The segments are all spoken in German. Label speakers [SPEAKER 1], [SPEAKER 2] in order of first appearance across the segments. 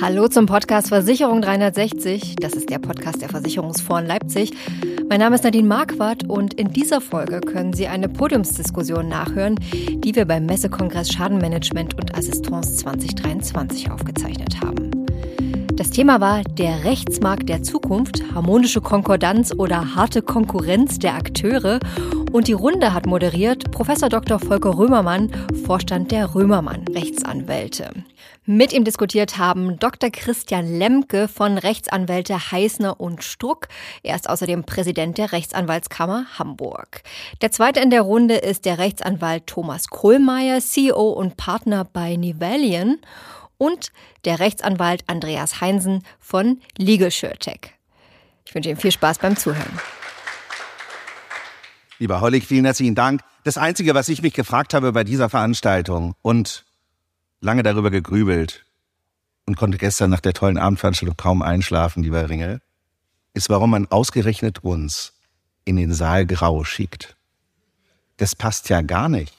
[SPEAKER 1] Hallo zum Podcast Versicherung 360. Das ist der Podcast der Versicherungsfonds Leipzig. Mein Name ist Nadine Marquardt und in dieser Folge können Sie eine Podiumsdiskussion nachhören, die wir beim Messekongress Schadenmanagement und Assistance 2023 aufgezeichnet haben. Das Thema war der Rechtsmarkt der Zukunft, harmonische Konkordanz oder harte Konkurrenz der Akteure. Und die Runde hat moderiert Professor Dr. Volker Römermann, Vorstand der Römermann Rechtsanwälte. Mit ihm diskutiert haben Dr. Christian Lemke von Rechtsanwälte Heißner und Struck. Er ist außerdem Präsident der Rechtsanwaltskammer Hamburg. Der zweite in der Runde ist der Rechtsanwalt Thomas Kohlmeier, CEO und Partner bei Nivelian und der Rechtsanwalt Andreas Heinsen von Legal SureTech. Ich wünsche Ihnen viel Spaß beim Zuhören.
[SPEAKER 2] Lieber Hollig, vielen herzlichen Dank. Das Einzige, was ich mich gefragt habe bei dieser Veranstaltung und lange darüber gegrübelt und konnte gestern nach der tollen Abendveranstaltung kaum einschlafen, lieber Ringel, ist, warum man ausgerechnet uns in den Saal grau schickt. Das passt ja gar nicht.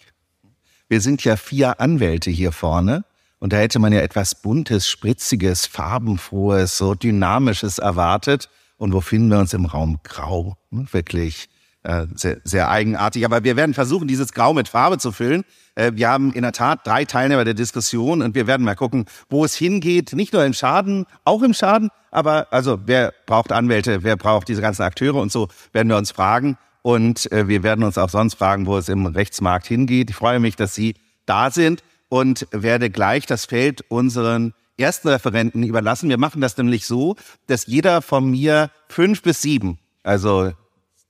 [SPEAKER 2] Wir sind ja vier Anwälte hier vorne und da hätte man ja etwas Buntes, Spritziges, Farbenfrohes, so Dynamisches erwartet. Und wo finden wir uns im Raum Grau? Hm, wirklich äh, sehr, sehr eigenartig. Aber wir werden versuchen, dieses Grau mit Farbe zu füllen. Äh, wir haben in der Tat drei Teilnehmer der Diskussion und wir werden mal gucken, wo es hingeht. Nicht nur im Schaden, auch im Schaden. Aber also, wer braucht Anwälte? Wer braucht diese ganzen Akteure? Und so werden wir uns fragen. Und äh, wir werden uns auch sonst fragen, wo es im Rechtsmarkt hingeht. Ich freue mich, dass Sie da sind und werde gleich das Feld unseren ersten Referenten überlassen. Wir machen das nämlich so, dass jeder von mir fünf bis sieben, also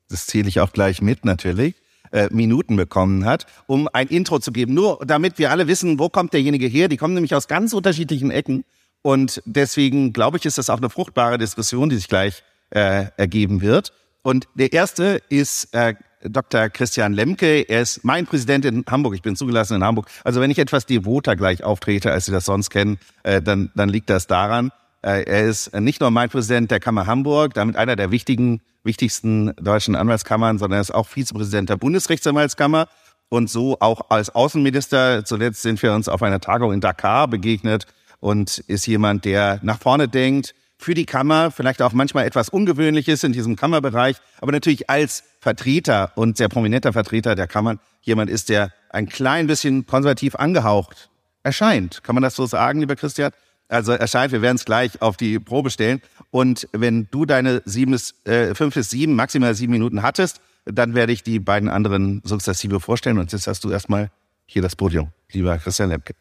[SPEAKER 2] das zähle ich auch gleich mit natürlich, äh, Minuten bekommen hat, um ein Intro zu geben. Nur damit wir alle wissen, wo kommt derjenige her. Die kommen nämlich aus ganz unterschiedlichen Ecken. Und deswegen glaube ich, ist das auch eine fruchtbare Diskussion, die sich gleich äh, ergeben wird. Und der erste ist äh, Dr. Christian Lemke. Er ist mein Präsident in Hamburg. Ich bin zugelassen in Hamburg. Also wenn ich etwas devoter gleich auftrete, als Sie das sonst kennen, äh, dann, dann liegt das daran. Äh, er ist nicht nur mein Präsident der Kammer Hamburg, damit einer der wichtigen, wichtigsten deutschen Anwaltskammern, sondern er ist auch Vizepräsident der Bundesrechtsanwaltskammer und so auch als Außenminister. Zuletzt sind wir uns auf einer Tagung in Dakar begegnet und ist jemand, der nach vorne denkt, für die Kammer, vielleicht auch manchmal etwas Ungewöhnliches in diesem Kammerbereich, aber natürlich als Vertreter und sehr prominenter Vertreter der Kammern jemand ist, der ein klein bisschen konservativ angehaucht erscheint. Kann man das so sagen, lieber Christian? Also erscheint, wir werden es gleich auf die Probe stellen. Und wenn du deine sieben bis, äh, fünf bis sieben, maximal sieben Minuten hattest, dann werde ich die beiden anderen sukzessive vorstellen. Und jetzt hast du erstmal hier das Podium, lieber Christian Lemke.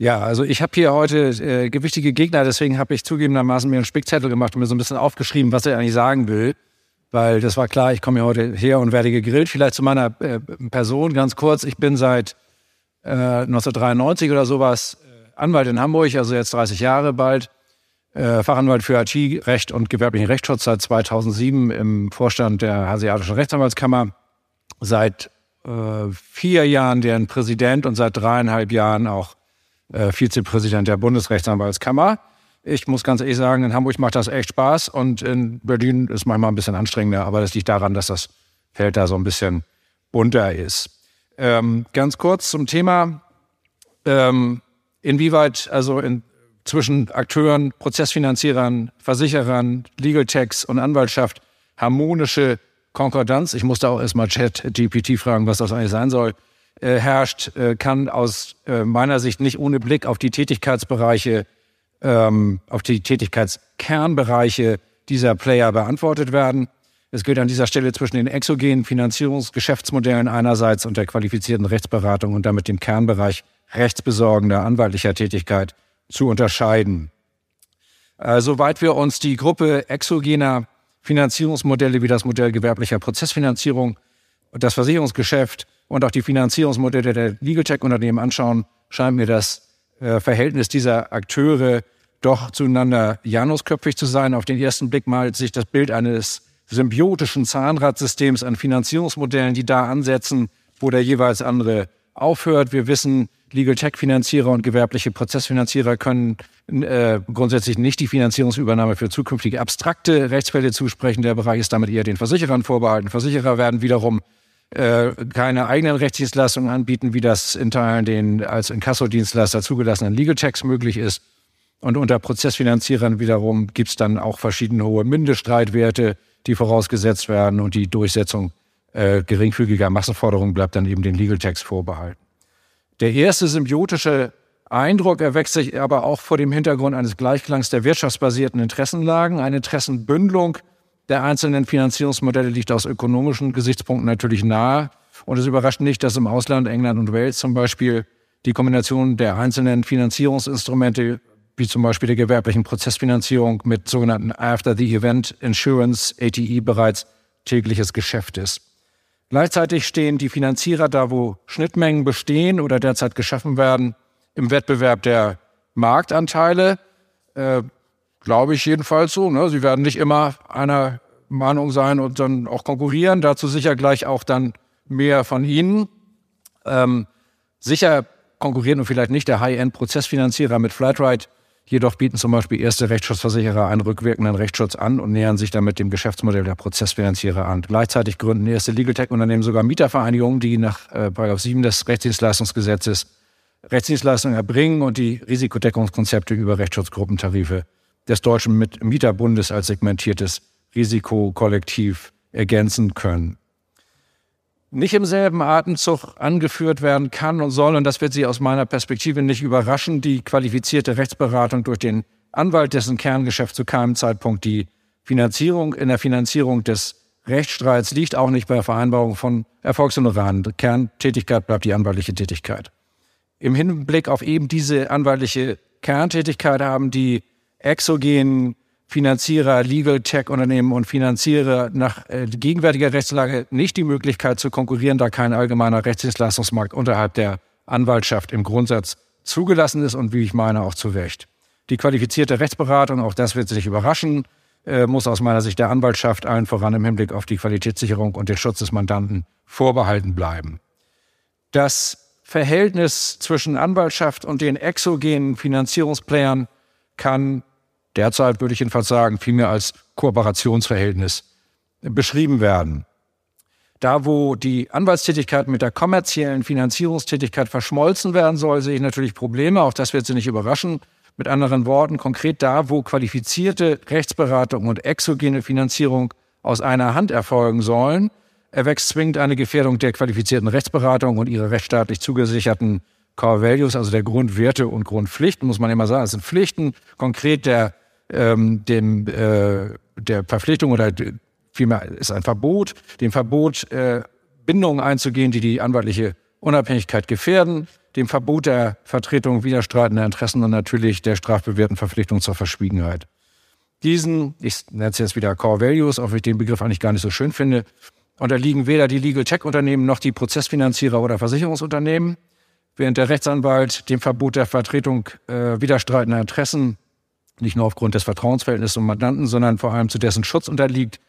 [SPEAKER 3] Ja, also ich habe hier heute äh, gewichtige Gegner, deswegen habe ich zugegebenermaßen mir einen Spickzettel gemacht und mir so ein bisschen aufgeschrieben, was er eigentlich sagen will. Weil das war klar, ich komme hier heute her und werde gegrillt. Vielleicht zu meiner äh, Person ganz kurz. Ich bin seit äh, 1993 oder sowas äh, Anwalt in Hamburg, also jetzt 30 Jahre bald. Äh, Fachanwalt für IT-Recht und gewerblichen Rechtsschutz seit 2007 im Vorstand der Hasiatischen Rechtsanwaltskammer. Seit äh, vier Jahren deren Präsident und seit dreieinhalb Jahren auch äh, Vizepräsident der Bundesrechtsanwaltskammer. Ich muss ganz ehrlich sagen, in Hamburg macht das echt Spaß und in Berlin ist manchmal ein bisschen anstrengender, aber das liegt daran, dass das Feld da so ein bisschen bunter ist. Ähm, ganz kurz zum Thema, ähm, inwieweit also in, zwischen Akteuren, Prozessfinanzierern, Versicherern, Legal Techs und Anwaltschaft harmonische Konkordanz, ich musste auch erstmal Chat GPT fragen, was das eigentlich sein soll, äh, herrscht, äh, kann aus äh, meiner Sicht nicht ohne Blick auf die Tätigkeitsbereiche, ähm, auf die Tätigkeitskernbereiche dieser Player beantwortet werden. Es gilt an dieser Stelle zwischen den exogenen Finanzierungsgeschäftsmodellen einerseits und der qualifizierten Rechtsberatung und damit dem Kernbereich rechtsbesorgender anwaltlicher Tätigkeit zu unterscheiden. Äh, soweit wir uns die Gruppe exogener Finanzierungsmodelle wie das Modell gewerblicher Prozessfinanzierung, das Versicherungsgeschäft und auch die Finanzierungsmodelle der Legal Tech Unternehmen anschauen, scheint mir das äh, Verhältnis dieser Akteure doch zueinander janusköpfig zu sein. Auf den ersten Blick malt sich das Bild eines symbiotischen Zahnradsystems an Finanzierungsmodellen, die da ansetzen, wo der jeweils andere aufhört. Wir wissen, Legal Tech Finanzierer und gewerbliche Prozessfinanzierer können äh, grundsätzlich nicht die Finanzierungsübernahme für zukünftige abstrakte Rechtsfälle zusprechen. Der Bereich ist damit eher den Versicherern vorbehalten. Versicherer werden wiederum äh, keine eigenen Rechtsdienstleistungen anbieten, wie das in Teilen den als Inkassodienstleister zugelassenen Legal Checks möglich ist. Und unter Prozessfinanzierern wiederum gibt es dann auch verschiedene hohe Mindeststreitwerte, die vorausgesetzt werden und die Durchsetzung äh, geringfügiger Massenforderungen bleibt dann eben den Legal Checks vorbehalten. Der erste symbiotische Eindruck erwächst sich aber auch vor dem Hintergrund eines Gleichklangs der wirtschaftsbasierten Interessenlagen. Eine Interessenbündelung der einzelnen Finanzierungsmodelle liegt aus ökonomischen Gesichtspunkten natürlich nahe. Und es überrascht nicht, dass im Ausland, England und Wales zum Beispiel, die Kombination der einzelnen Finanzierungsinstrumente, wie zum Beispiel der gewerblichen Prozessfinanzierung mit sogenannten After-the-Event Insurance, ATE, bereits tägliches Geschäft ist. Gleichzeitig stehen die Finanzierer da, wo Schnittmengen bestehen oder derzeit geschaffen werden, im Wettbewerb der Marktanteile. Äh, Glaube ich jedenfalls so. Ne? Sie werden nicht immer einer Meinung sein und dann auch konkurrieren. Dazu sicher gleich auch dann mehr von Ihnen. Ähm, sicher konkurrieren und vielleicht nicht der High-End-Prozessfinanzierer mit Flatrate. Jedoch bieten zum Beispiel erste Rechtsschutzversicherer einen rückwirkenden Rechtsschutz an und nähern sich damit dem Geschäftsmodell der Prozessfinanzierer an. Gleichzeitig gründen erste Legal Tech-Unternehmen sogar Mietervereinigungen, die nach äh, 7 des Rechtsdienstleistungsgesetzes Rechtsdienstleistungen erbringen und die Risikodeckungskonzepte über Rechtsschutzgruppentarife des Deutschen Mieterbundes als segmentiertes Risikokollektiv ergänzen können. Nicht im selben Atemzug angeführt werden kann und soll, und das wird Sie aus meiner Perspektive nicht überraschen, die qualifizierte Rechtsberatung durch den Anwalt, dessen Kerngeschäft zu keinem Zeitpunkt die Finanzierung in der Finanzierung des Rechtsstreits liegt, auch nicht bei der Vereinbarung von Erfolgshonoraren. Kerntätigkeit bleibt die anwaltliche Tätigkeit. Im Hinblick auf eben diese anwaltliche Kerntätigkeit haben die exogenen Finanzierer, Legal Tech-Unternehmen und Finanzierer nach äh, gegenwärtiger Rechtslage nicht die Möglichkeit zu konkurrieren, da kein allgemeiner Rechtsdienstleistungsmarkt unterhalb der Anwaltschaft im Grundsatz zugelassen ist und wie ich meine auch zu Recht. Die qualifizierte Rechtsberatung, auch das wird sich überraschen, äh, muss aus meiner Sicht der Anwaltschaft allen voran im Hinblick auf die Qualitätssicherung und den Schutz des Mandanten vorbehalten bleiben. Das Verhältnis zwischen Anwaltschaft und den exogenen Finanzierungsplayern kann derzeit, würde ich jedenfalls sagen, vielmehr als Kooperationsverhältnis beschrieben werden. Da, wo die Anwaltstätigkeit mit der kommerziellen Finanzierungstätigkeit verschmolzen werden soll, sehe ich natürlich Probleme. Auch das wird Sie nicht überraschen. Mit anderen Worten, konkret da, wo qualifizierte Rechtsberatung und exogene Finanzierung aus einer Hand erfolgen sollen, erwächst zwingend eine Gefährdung der qualifizierten Rechtsberatung und ihrer rechtsstaatlich zugesicherten Core Values, also der Grundwerte und Grundpflichten, muss man immer sagen. Das sind Pflichten, konkret der, ähm, dem, äh, der Verpflichtung oder vielmehr ist ein Verbot, dem Verbot, äh, Bindungen einzugehen, die die anwaltliche Unabhängigkeit gefährden, dem Verbot der Vertretung widerstreitender Interessen und natürlich der strafbewährten Verpflichtung zur Verschwiegenheit. Diesen, ich nenne es jetzt wieder Core Values, auch wenn ich den Begriff eigentlich gar nicht so schön finde, unterliegen weder die Legal Tech Unternehmen noch die Prozessfinanzierer oder Versicherungsunternehmen während der Rechtsanwalt dem Verbot der Vertretung äh, widerstreitender Interessen nicht nur aufgrund des Vertrauensverhältnisses zum Mandanten, sondern vor allem zu dessen Schutz unterliegt,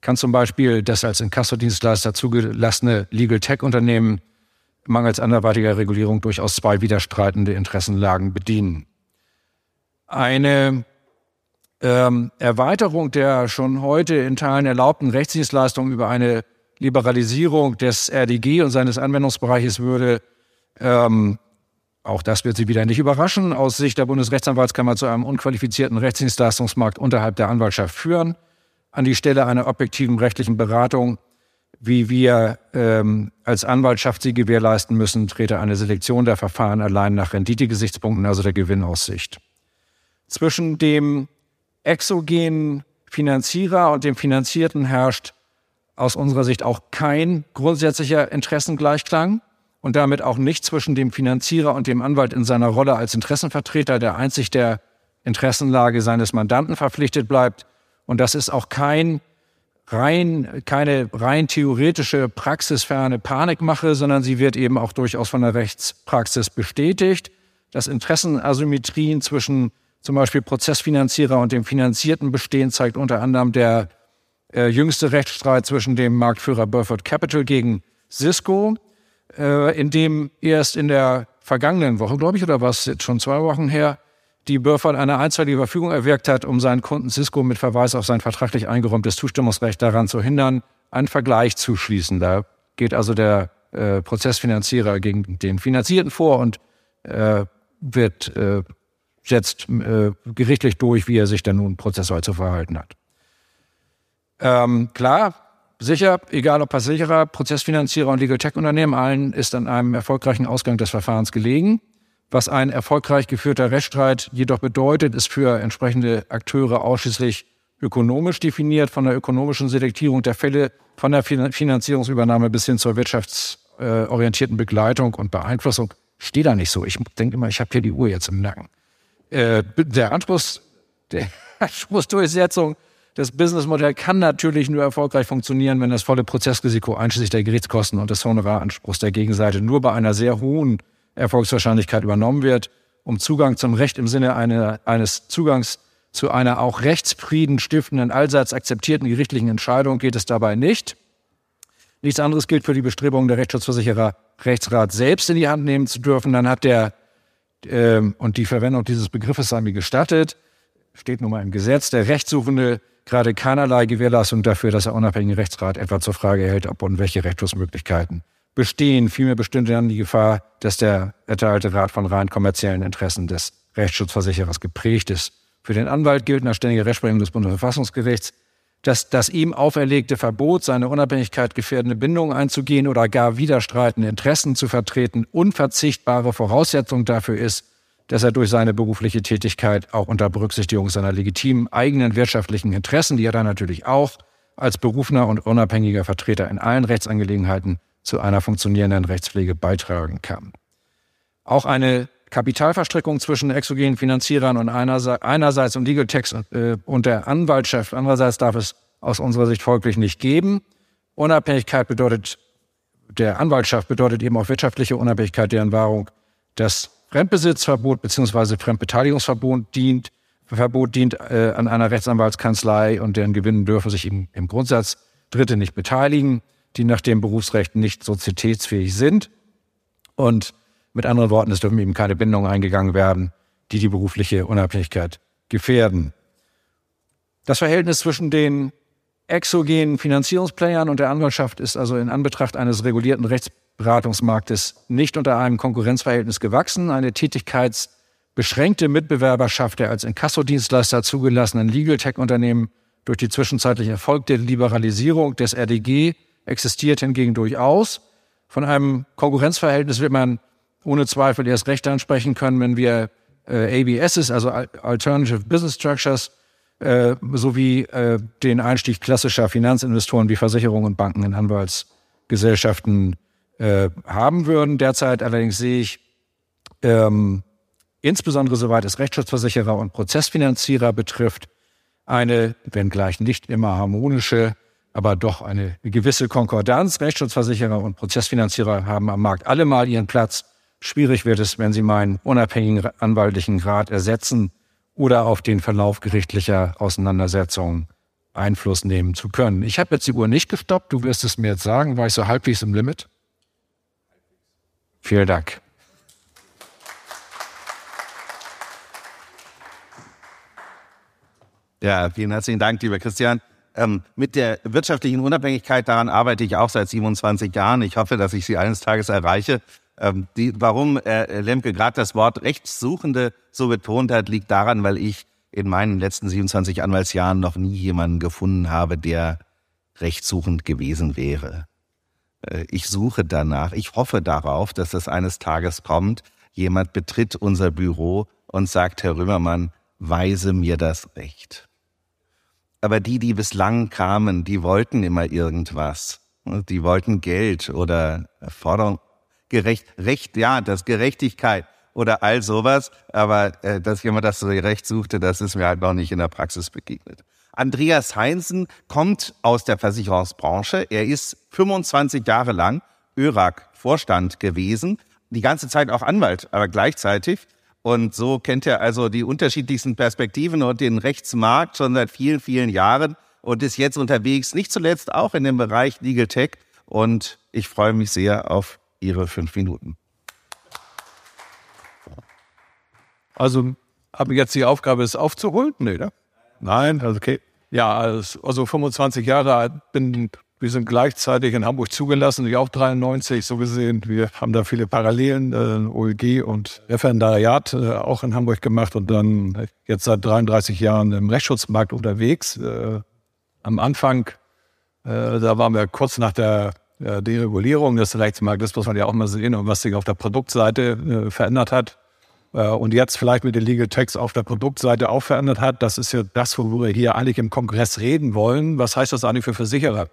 [SPEAKER 3] kann zum Beispiel das als Inkassodienstleister zugelassene Legal Tech Unternehmen mangels anderweitiger Regulierung durchaus zwei widerstreitende Interessenlagen bedienen. Eine ähm, Erweiterung der schon heute in Teilen erlaubten Rechtsdienstleistungen über eine Liberalisierung des RDG und seines Anwendungsbereiches würde ähm, auch das wird Sie wieder nicht überraschen, aus Sicht der Bundesrechtsanwaltskammer zu einem unqualifizierten Rechtsdienstleistungsmarkt unterhalb der Anwaltschaft führen. An die Stelle einer objektiven rechtlichen Beratung, wie wir ähm, als Anwaltschaft sie gewährleisten müssen, trete eine Selektion der Verfahren allein nach Renditegesichtspunkten, also der Gewinnaussicht. Zwischen dem exogenen Finanzierer und dem Finanzierten herrscht aus unserer Sicht auch kein grundsätzlicher Interessengleichklang und damit auch nicht zwischen dem Finanzierer und dem Anwalt in seiner Rolle als Interessenvertreter, der einzig der Interessenlage seines Mandanten verpflichtet bleibt. Und das ist auch kein rein, keine rein theoretische praxisferne Panikmache, sondern sie wird eben auch durchaus von der Rechtspraxis bestätigt. Dass Interessenasymmetrien zwischen zum Beispiel Prozessfinanzierer und dem Finanzierten bestehen, zeigt unter anderem der äh, jüngste Rechtsstreit zwischen dem Marktführer Burford Capital gegen Cisco äh, in dem erst in der vergangenen Woche, glaube ich, oder war es jetzt schon zwei Wochen her, die Burford eine einstweilige Verfügung erwirkt hat, um seinen Kunden Cisco mit Verweis auf sein vertraglich eingeräumtes Zustimmungsrecht daran zu hindern, einen Vergleich zu schließen. Da geht also der äh, Prozessfinanzierer gegen den Finanzierten vor und äh, wird äh, setzt äh, gerichtlich durch, wie er sich dann nun prozessual zu verhalten hat. Ähm, klar, sicher, egal ob Versicherer, Prozessfinanzierer und Legal Tech Unternehmen, allen ist an einem erfolgreichen Ausgang des Verfahrens gelegen. Was ein erfolgreich geführter Rechtsstreit jedoch bedeutet, ist für entsprechende Akteure ausschließlich ökonomisch definiert, von der ökonomischen Selektierung der Fälle, von der Finanzierungsübernahme bis hin zur wirtschaftsorientierten Begleitung und Beeinflussung. Steht da nicht so. Ich denke immer, ich habe hier die Uhr jetzt im Nacken. Äh, der Anspruchs, der Anspruchsdurchsetzung das Businessmodell kann natürlich nur erfolgreich funktionieren, wenn das volle Prozessrisiko einschließlich der Gerichtskosten und des Honoraranspruchs der Gegenseite nur bei einer sehr hohen Erfolgswahrscheinlichkeit übernommen wird. Um Zugang zum Recht im Sinne eine, eines Zugangs zu einer auch rechtsfrieden stiftenden, allseits akzeptierten gerichtlichen Entscheidung geht es dabei nicht. Nichts anderes gilt für die Bestrebungen der Rechtsschutzversicherer, Rechtsrat selbst in die Hand nehmen zu dürfen. Dann hat der, ähm, und die Verwendung dieses Begriffes sei mir gestattet, steht nun mal im Gesetz, der Rechtssuchende gerade keinerlei Gewährleistung dafür, dass er unabhängigen Rechtsrat etwa zur Frage erhält, ob und welche Rechtsschutzmöglichkeiten bestehen. Vielmehr bestünde dann die Gefahr, dass der erteilte Rat von rein kommerziellen Interessen des Rechtsschutzversicherers geprägt ist. Für den Anwalt gilt nach ständiger Rechtsprechung des Bundesverfassungsgerichts, dass das ihm auferlegte Verbot, seine Unabhängigkeit gefährdende Bindungen einzugehen oder gar widerstreitende Interessen zu vertreten, unverzichtbare Voraussetzung dafür ist, dass er durch seine berufliche Tätigkeit auch unter Berücksichtigung seiner legitimen eigenen wirtschaftlichen Interessen, die er dann natürlich auch als berufener und unabhängiger Vertreter in allen Rechtsangelegenheiten zu einer funktionierenden Rechtspflege beitragen kann. Auch eine Kapitalverstrickung zwischen exogenen Finanzierern und einerseits, und Legal Text und, äh, und der Anwaltschaft andererseits darf es aus unserer Sicht folglich nicht geben. Unabhängigkeit bedeutet, der Anwaltschaft bedeutet eben auch wirtschaftliche Unabhängigkeit, deren Wahrung das Fremdbesitzverbot bzw. Fremdbeteiligungsverbot dient, Verbot dient äh, an einer Rechtsanwaltskanzlei und deren Gewinnen dürfen sich im, im Grundsatz Dritte nicht beteiligen, die nach dem Berufsrecht nicht sozietätsfähig sind. Und mit anderen Worten, es dürfen eben keine Bindungen eingegangen werden, die die berufliche Unabhängigkeit gefährden. Das Verhältnis zwischen den exogenen Finanzierungsplayern und der Anwaltschaft ist also in Anbetracht eines regulierten Rechts Beratungsmarktes nicht unter einem Konkurrenzverhältnis gewachsen. Eine tätigkeitsbeschränkte Mitbewerberschaft der als Inkassodienstleister zugelassenen Legal Tech-Unternehmen durch die zwischenzeitlich erfolgte Liberalisierung des RDG existiert hingegen durchaus. Von einem Konkurrenzverhältnis wird man ohne Zweifel erst recht ansprechen können, wenn wir äh, ABSs, also Alternative Business Structures, äh, sowie äh, den Einstieg klassischer Finanzinvestoren wie Versicherungen und Banken in Anwaltsgesellschaften äh, haben würden. Derzeit allerdings sehe ich ähm, insbesondere soweit es Rechtsschutzversicherer und Prozessfinanzierer betrifft, eine, wenngleich nicht immer harmonische, aber doch eine gewisse Konkordanz. Rechtsschutzversicherer und Prozessfinanzierer haben am Markt alle mal ihren Platz. Schwierig wird es, wenn sie meinen unabhängigen anwaltlichen Rat ersetzen oder auf den Verlauf gerichtlicher Auseinandersetzungen Einfluss nehmen zu können. Ich habe jetzt die Uhr nicht gestoppt, du wirst es mir jetzt sagen, war ich so halbwegs im Limit? Vielen Dank.
[SPEAKER 2] Ja, vielen herzlichen Dank, lieber Christian. Ähm, mit der wirtschaftlichen Unabhängigkeit, daran arbeite ich auch seit 27 Jahren. Ich hoffe, dass ich sie eines Tages erreiche. Ähm, die, warum äh, Lemke gerade das Wort Rechtssuchende so betont hat, liegt daran, weil ich in meinen letzten 27 Anwaltsjahren noch nie jemanden gefunden habe, der rechtssuchend gewesen wäre. Äh, ich suche danach, ich hoffe darauf, dass das eines Tages kommt. Jemand betritt unser Büro und sagt, Herr Römermann, weise mir das Recht. Aber die, die bislang kamen, die wollten immer irgendwas. Die wollten Geld oder Forderung, gerecht, Recht, ja, das Gerechtigkeit oder all sowas. Aber äh, dass jemand das so Recht suchte, das ist mir halt noch nicht in der Praxis begegnet. Andreas Heinzen kommt aus der Versicherungsbranche. Er ist 25 Jahre lang ÖRAG-Vorstand gewesen, die ganze Zeit auch Anwalt, aber gleichzeitig. Und so kennt er also die unterschiedlichsten Perspektiven und den Rechtsmarkt schon seit vielen, vielen Jahren und ist jetzt unterwegs, nicht zuletzt auch in dem Bereich Legal Tech. Und ich freue mich sehr auf Ihre fünf Minuten.
[SPEAKER 4] Also habe ich jetzt die Aufgabe, es aufzuholen? Nee, ne? Nein, also okay. Ja, also 25 Jahre alt, bin Wir sind gleichzeitig in Hamburg zugelassen, ich auch 93, so gesehen. Wir haben da viele Parallelen, äh, OLG und Referendariat äh, auch in Hamburg gemacht und dann jetzt seit 33 Jahren im Rechtsschutzmarkt unterwegs. Äh, am Anfang, äh, da waren wir kurz nach der äh, Deregulierung des Rechtsmarktes, muss man ja auch mal sehen, und was sich auf der Produktseite äh, verändert hat. Und jetzt vielleicht mit den Legal Tax auf der Produktseite auch verändert hat. Das ist ja das, worüber wir hier eigentlich im Kongress reden wollen. Was heißt das eigentlich für Versicherer?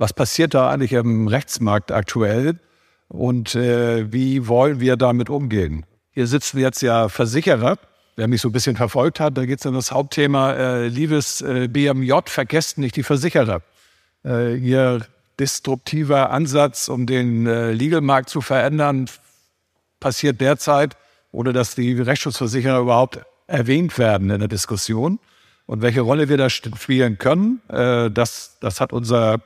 [SPEAKER 4] Was passiert da eigentlich im Rechtsmarkt aktuell und äh, wie wollen wir damit umgehen? Hier sitzen jetzt ja Versicherer. Wer mich so ein bisschen verfolgt hat, da geht es um das Hauptthema, äh, liebes äh, BMJ, vergesst nicht die Versicherer. Äh, ihr disruptiver Ansatz, um den äh, Legalmarkt zu verändern, passiert derzeit, ohne dass die Rechtsschutzversicherer überhaupt erwähnt werden in der Diskussion. Und welche Rolle wir da spielen können, äh, das, das hat unser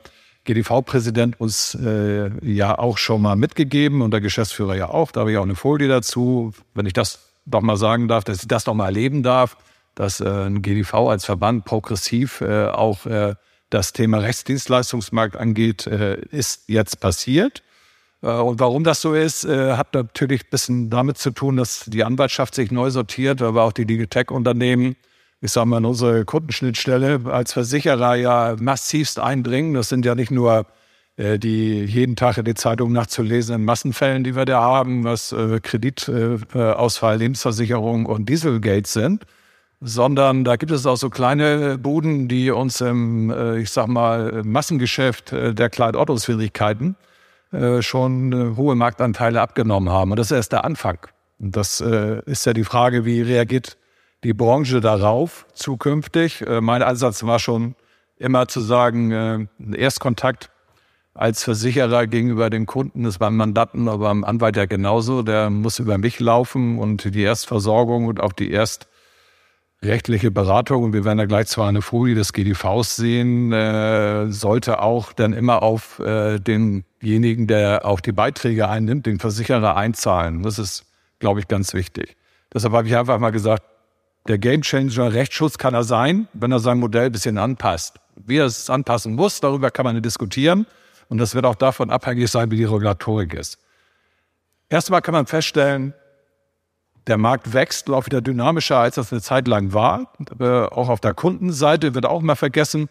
[SPEAKER 4] GDV-Präsident uns äh, ja auch schon mal mitgegeben und der Geschäftsführer ja auch. Da habe ich auch eine Folie dazu, wenn ich das doch mal sagen darf, dass ich das noch mal erleben darf, dass äh, ein GDV als Verband progressiv äh, auch äh, das Thema Rechtsdienstleistungsmarkt angeht, äh, ist jetzt passiert. Äh, und warum das so ist, äh, hat natürlich ein bisschen damit zu tun, dass die Anwaltschaft sich neu sortiert, aber auch die Legal Tech-Unternehmen ich sage mal, in unsere Kundenschnittstelle als Versicherer ja massivst eindringen. Das sind ja nicht nur äh, die jeden Tag in die Zeitung nachzulesenden Massenfällen, die wir da haben, was Kreditausfall, Lebensversicherung und Dieselgate sind, sondern da gibt es auch so kleine Buden, die uns im, ich sag mal, Massengeschäft der Kleidortungsfähigkeiten äh, schon äh, hohe Marktanteile abgenommen haben. Und das ist erst der Anfang. Und das äh, ist ja die Frage, wie reagiert die Branche darauf zukünftig. Äh, mein Ansatz war schon immer zu sagen, äh, Erstkontakt als Versicherer gegenüber den Kunden ist beim Mandanten, aber beim Anwalt ja genauso. Der muss über mich laufen und die Erstversorgung und auch die erstrechtliche Beratung, und wir werden da gleich zwar eine Folie des GDVs sehen, äh, sollte auch dann immer auf äh, denjenigen, der auch die Beiträge einnimmt, den Versicherer einzahlen. Das ist, glaube ich, ganz wichtig. Deshalb habe ich einfach mal gesagt, der Gamechanger Rechtsschutz kann er sein, wenn er sein Modell ein bisschen anpasst. Wie er es anpassen muss, darüber kann man diskutieren. Und das wird auch davon abhängig sein, wie die Regulatorik ist. Erstmal kann man feststellen, der Markt wächst auch wieder dynamischer, als das eine Zeit lang war. Auch auf der Kundenseite wird auch mal vergessen.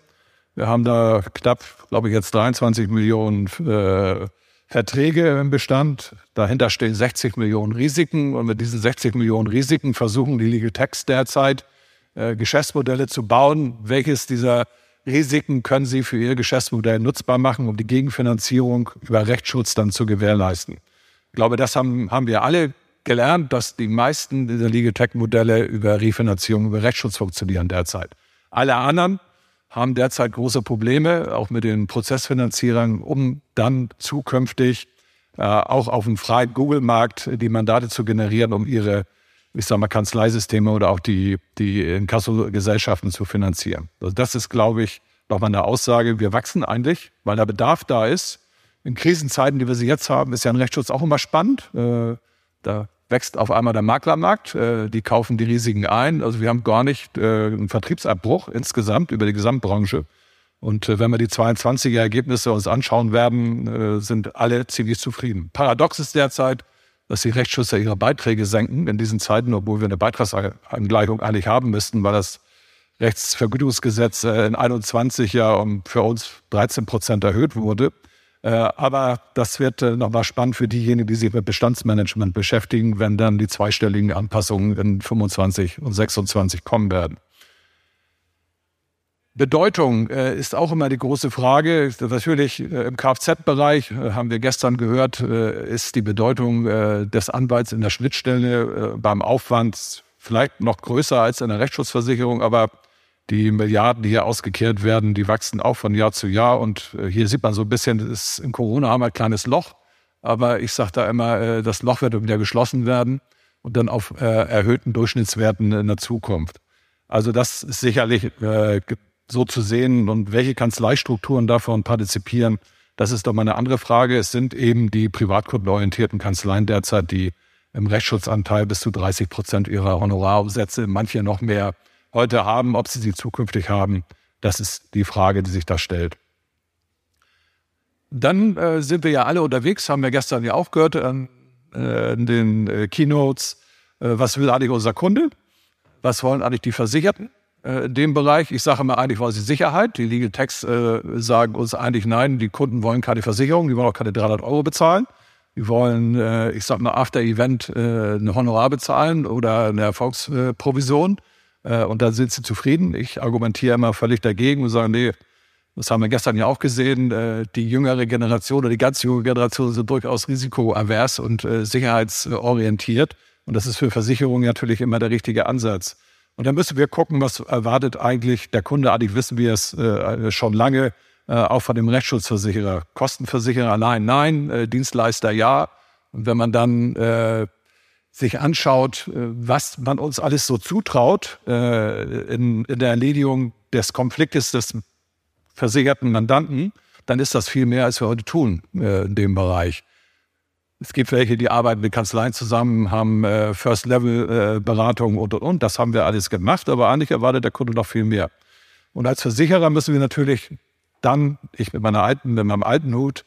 [SPEAKER 4] Wir haben da knapp, glaube ich, jetzt 23 Millionen äh, Verträge im Bestand. Dahinter stehen 60 Millionen Risiken. Und mit diesen 60 Millionen Risiken versuchen die Legal Techs derzeit äh, Geschäftsmodelle zu bauen. Welches dieser Risiken können sie für ihr Geschäftsmodell nutzbar machen, um die Gegenfinanzierung über Rechtsschutz dann zu gewährleisten? Ich glaube, das haben, haben wir alle gelernt, dass die meisten dieser Legal Tech Modelle über Refinanzierung, über Rechtsschutz funktionieren derzeit. Alle anderen haben derzeit große Probleme, auch mit den Prozessfinanzierern, um dann zukünftig äh, auch auf dem freien Google-Markt die Mandate zu generieren, um ihre, ich sag mal, Kanzleisysteme oder auch die, die Inkasso-Gesellschaften zu finanzieren. Also das ist, glaube ich, nochmal eine Aussage. Wir wachsen eigentlich, weil der Bedarf da ist. In Krisenzeiten, die wir sie jetzt haben, ist ja ein Rechtsschutz auch immer spannend. Äh, da wächst auf einmal der Maklermarkt, äh, die kaufen die Risiken ein. Also wir haben gar nicht äh, einen Vertriebsabbruch insgesamt über die Gesamtbranche. Und äh, wenn wir die 22er Ergebnisse uns anschauen werden, sind alle ziemlich zufrieden. Paradox ist derzeit, dass die Rechtsschützer ihre Beiträge senken in diesen Zeiten, obwohl wir eine Beitragsangleichung eigentlich haben müssten, weil das Rechtsvergütungsgesetz in 21 ja um für uns 13 Prozent erhöht wurde. Äh, aber das wird äh, nochmal spannend für diejenigen, die sich mit Bestandsmanagement beschäftigen, wenn dann die zweistelligen Anpassungen in 25 und 26 kommen werden. Bedeutung äh, ist auch immer die große Frage. Natürlich im Kfz-Bereich haben wir gestern gehört, ist die Bedeutung des Anwalts in der Schnittstelle beim Aufwand vielleicht noch größer als in der Rechtsschutzversicherung, aber die Milliarden, die hier ausgekehrt werden, die wachsen auch von Jahr zu Jahr. Und äh, hier sieht man so ein bisschen, ist in Corona haben wir ein kleines Loch. Aber ich sage da immer, äh, das Loch wird wieder geschlossen werden und dann auf äh, erhöhten Durchschnittswerten in der Zukunft. Also das ist sicherlich so zu sehen. Und welche Kanzleistrukturen davon partizipieren, das ist doch mal eine andere Frage. Es sind eben die privatkundenorientierten Kanzleien derzeit, die im Rechtsschutzanteil bis zu 30 Prozent ihrer Honorarumsätze, manche noch mehr heute haben, ob sie sie zukünftig haben, das ist die Frage, die sich da stellt. dann äh, sind wir ja alle unterwegs, haben wir gestern ja auch gehört an äh, in den äh, Keynotes, äh, was will eigentlich unser Kunde? Was wollen eigentlich die Versicherten äh, in dem Bereich? Ich sage immer, eigentlich wollen sie Sicherheit. Die Legal Techs äh, sagen uns eigentlich, nein, die Kunden wollen keine Versicherung, die wollen auch keine 300 Euro bezahlen. Die wollen, äh, ich sag mal, after Event äh, eine Honorar bezahlen oder eine Erfolgsprovision. Äh, und dann sind sie zufrieden. Ich argumentiere immer völlig dagegen und sage, nee, das haben wir gestern ja auch gesehen, äh, die jüngere Generation oder die ganz junge Generation sind durchaus risikoavers und äh, sicherheitsorientiert. Und das ist für Versicherungen natürlich immer der richtige Ansatz. Und dann müssen wir gucken, was erwartet eigentlich der Kunde. Eigentlich wissen wir es schon lange, auch von dem Rechtsschutzversicherer. Kostenversicherer allein nein, Dienstleister ja. Und wenn man dann sich anschaut, was man uns alles so zutraut äh, in, in der Erledigung des Konfliktes des versicherten Mandanten, dann ist das viel mehr, als wir heute tun äh, in dem Bereich. Es gibt welche, die arbeiten mit Kanzleien zusammen, haben äh, First-Level-Beratung äh, und, und, und. Das haben wir alles gemacht, aber eigentlich erwartet der Kunde noch viel mehr. Und als Versicherer müssen wir natürlich dann, ich mit meiner alten, mit meinem alten Hut,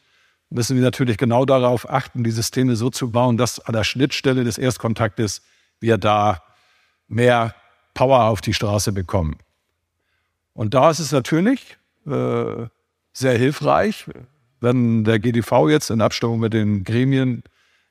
[SPEAKER 4] müssen wir natürlich genau darauf achten, die Systeme so zu bauen, dass an der Schnittstelle des Erstkontaktes wir da mehr Power auf die Straße bekommen. Und da ist es natürlich äh, sehr hilfreich, wenn der GDV jetzt in Abstimmung mit den Gremien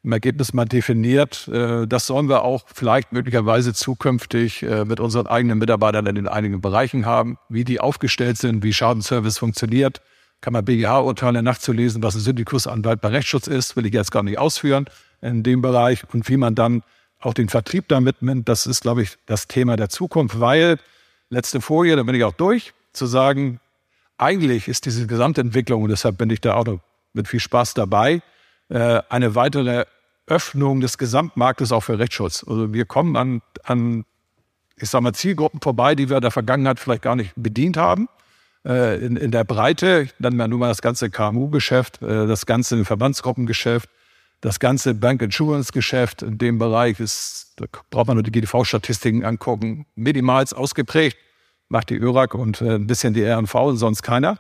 [SPEAKER 4] im Ergebnis mal definiert, äh, das sollen wir auch vielleicht möglicherweise zukünftig äh, mit unseren eigenen Mitarbeitern in den einigen Bereichen haben, wie die aufgestellt sind, wie Schadenservice funktioniert. Kann man BGH-Urteile nachzulesen, was ein Syndikusanwalt bei Rechtsschutz ist, will ich jetzt gar nicht ausführen in dem Bereich und wie man dann auch den Vertrieb damit nimmt. Das ist, glaube ich, das Thema der Zukunft, weil letzte Folie, da bin ich auch durch, zu sagen, eigentlich ist diese Gesamtentwicklung, und deshalb bin ich da auch mit viel Spaß dabei, äh, eine weitere Öffnung des Gesamtmarktes auch für Rechtsschutz. Also wir kommen an, an ich sage mal, Zielgruppen vorbei, die wir in der Vergangenheit vielleicht gar nicht bedient haben. Äh, in, in der Breite, ich nenne mal nur mal das ganze KMU-Geschäft, äh, das ganze Verbandsgruppengeschäft, das ganze Bank-Insurance-Geschäft in dem Bereich ist, da braucht man nur die GDV-Statistiken angucken, minimals ausgeprägt macht die ÖRAG und äh, ein bisschen die RNV und sonst keiner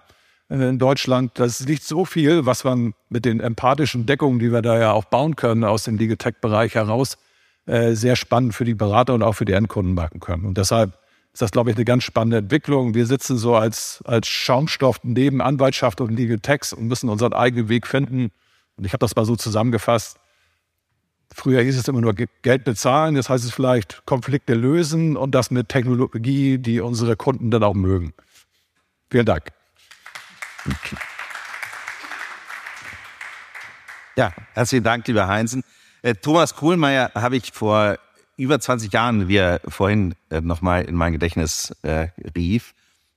[SPEAKER 4] äh, in Deutschland. Das ist nicht so viel, was man mit den empathischen Deckungen, die wir da ja auch bauen können, aus dem Legal-Tech-Bereich heraus, äh, sehr spannend für die Berater und auch für die Endkunden machen können. Und deshalb ist das, glaube ich, eine ganz spannende Entwicklung. Wir sitzen so als, als Schaumstoff neben Anwaltschaft und Legal Techs und müssen unseren eigenen Weg finden. Und ich habe das mal so zusammengefasst. Früher hieß es immer nur Geld bezahlen, jetzt heißt es vielleicht Konflikte lösen und das mit Technologie, die unsere Kunden dann auch mögen. Vielen Dank.
[SPEAKER 2] Ja, herzlichen Dank, lieber Heinzen. Äh, Thomas Kohlmeier habe ich vor über 20 Jahren, wie er vorhin äh, nochmal in mein Gedächtnis äh, rief,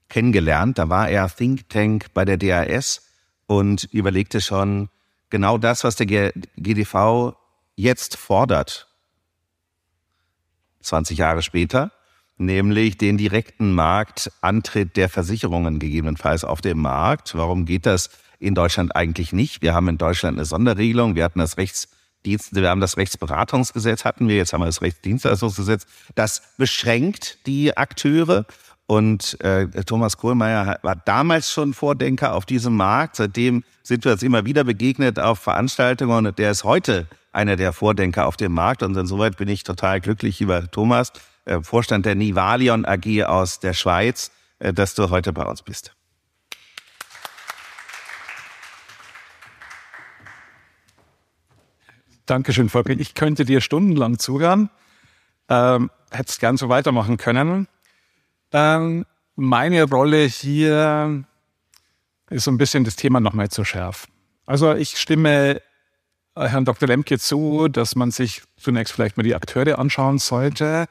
[SPEAKER 2] kennengelernt. Da war er Think Tank bei der DAS und überlegte schon genau das, was der G GDV jetzt fordert, 20 Jahre später, nämlich den direkten Marktantritt der Versicherungen gegebenenfalls auf dem Markt. Warum geht das in Deutschland eigentlich nicht? Wir haben in Deutschland eine Sonderregelung. Wir hatten das Rechtsdienst, wir haben das Rechtsberatungsgesetz hatten wir, jetzt haben wir das Rechtsdienstleistungsgesetz. Das beschränkt die Akteure. Und äh, Thomas Kohlmeier war damals schon Vordenker auf diesem Markt. Seitdem sind wir uns immer wieder begegnet auf Veranstaltungen und der ist heute einer der Vordenker auf dem Markt. Und insoweit bin ich total glücklich, lieber Thomas, äh, Vorstand der Nivalion AG aus der Schweiz, äh, dass du heute bei uns bist.
[SPEAKER 5] Dankeschön, Volker. Ich könnte dir stundenlang zuhören. Ähm, hätte es gern so weitermachen können. Ähm, meine Rolle hier ist so ein bisschen das Thema nochmal zu schärfen. Also ich stimme äh, Herrn Dr. Lemke zu, dass man sich zunächst vielleicht mal die Akteure anschauen sollte.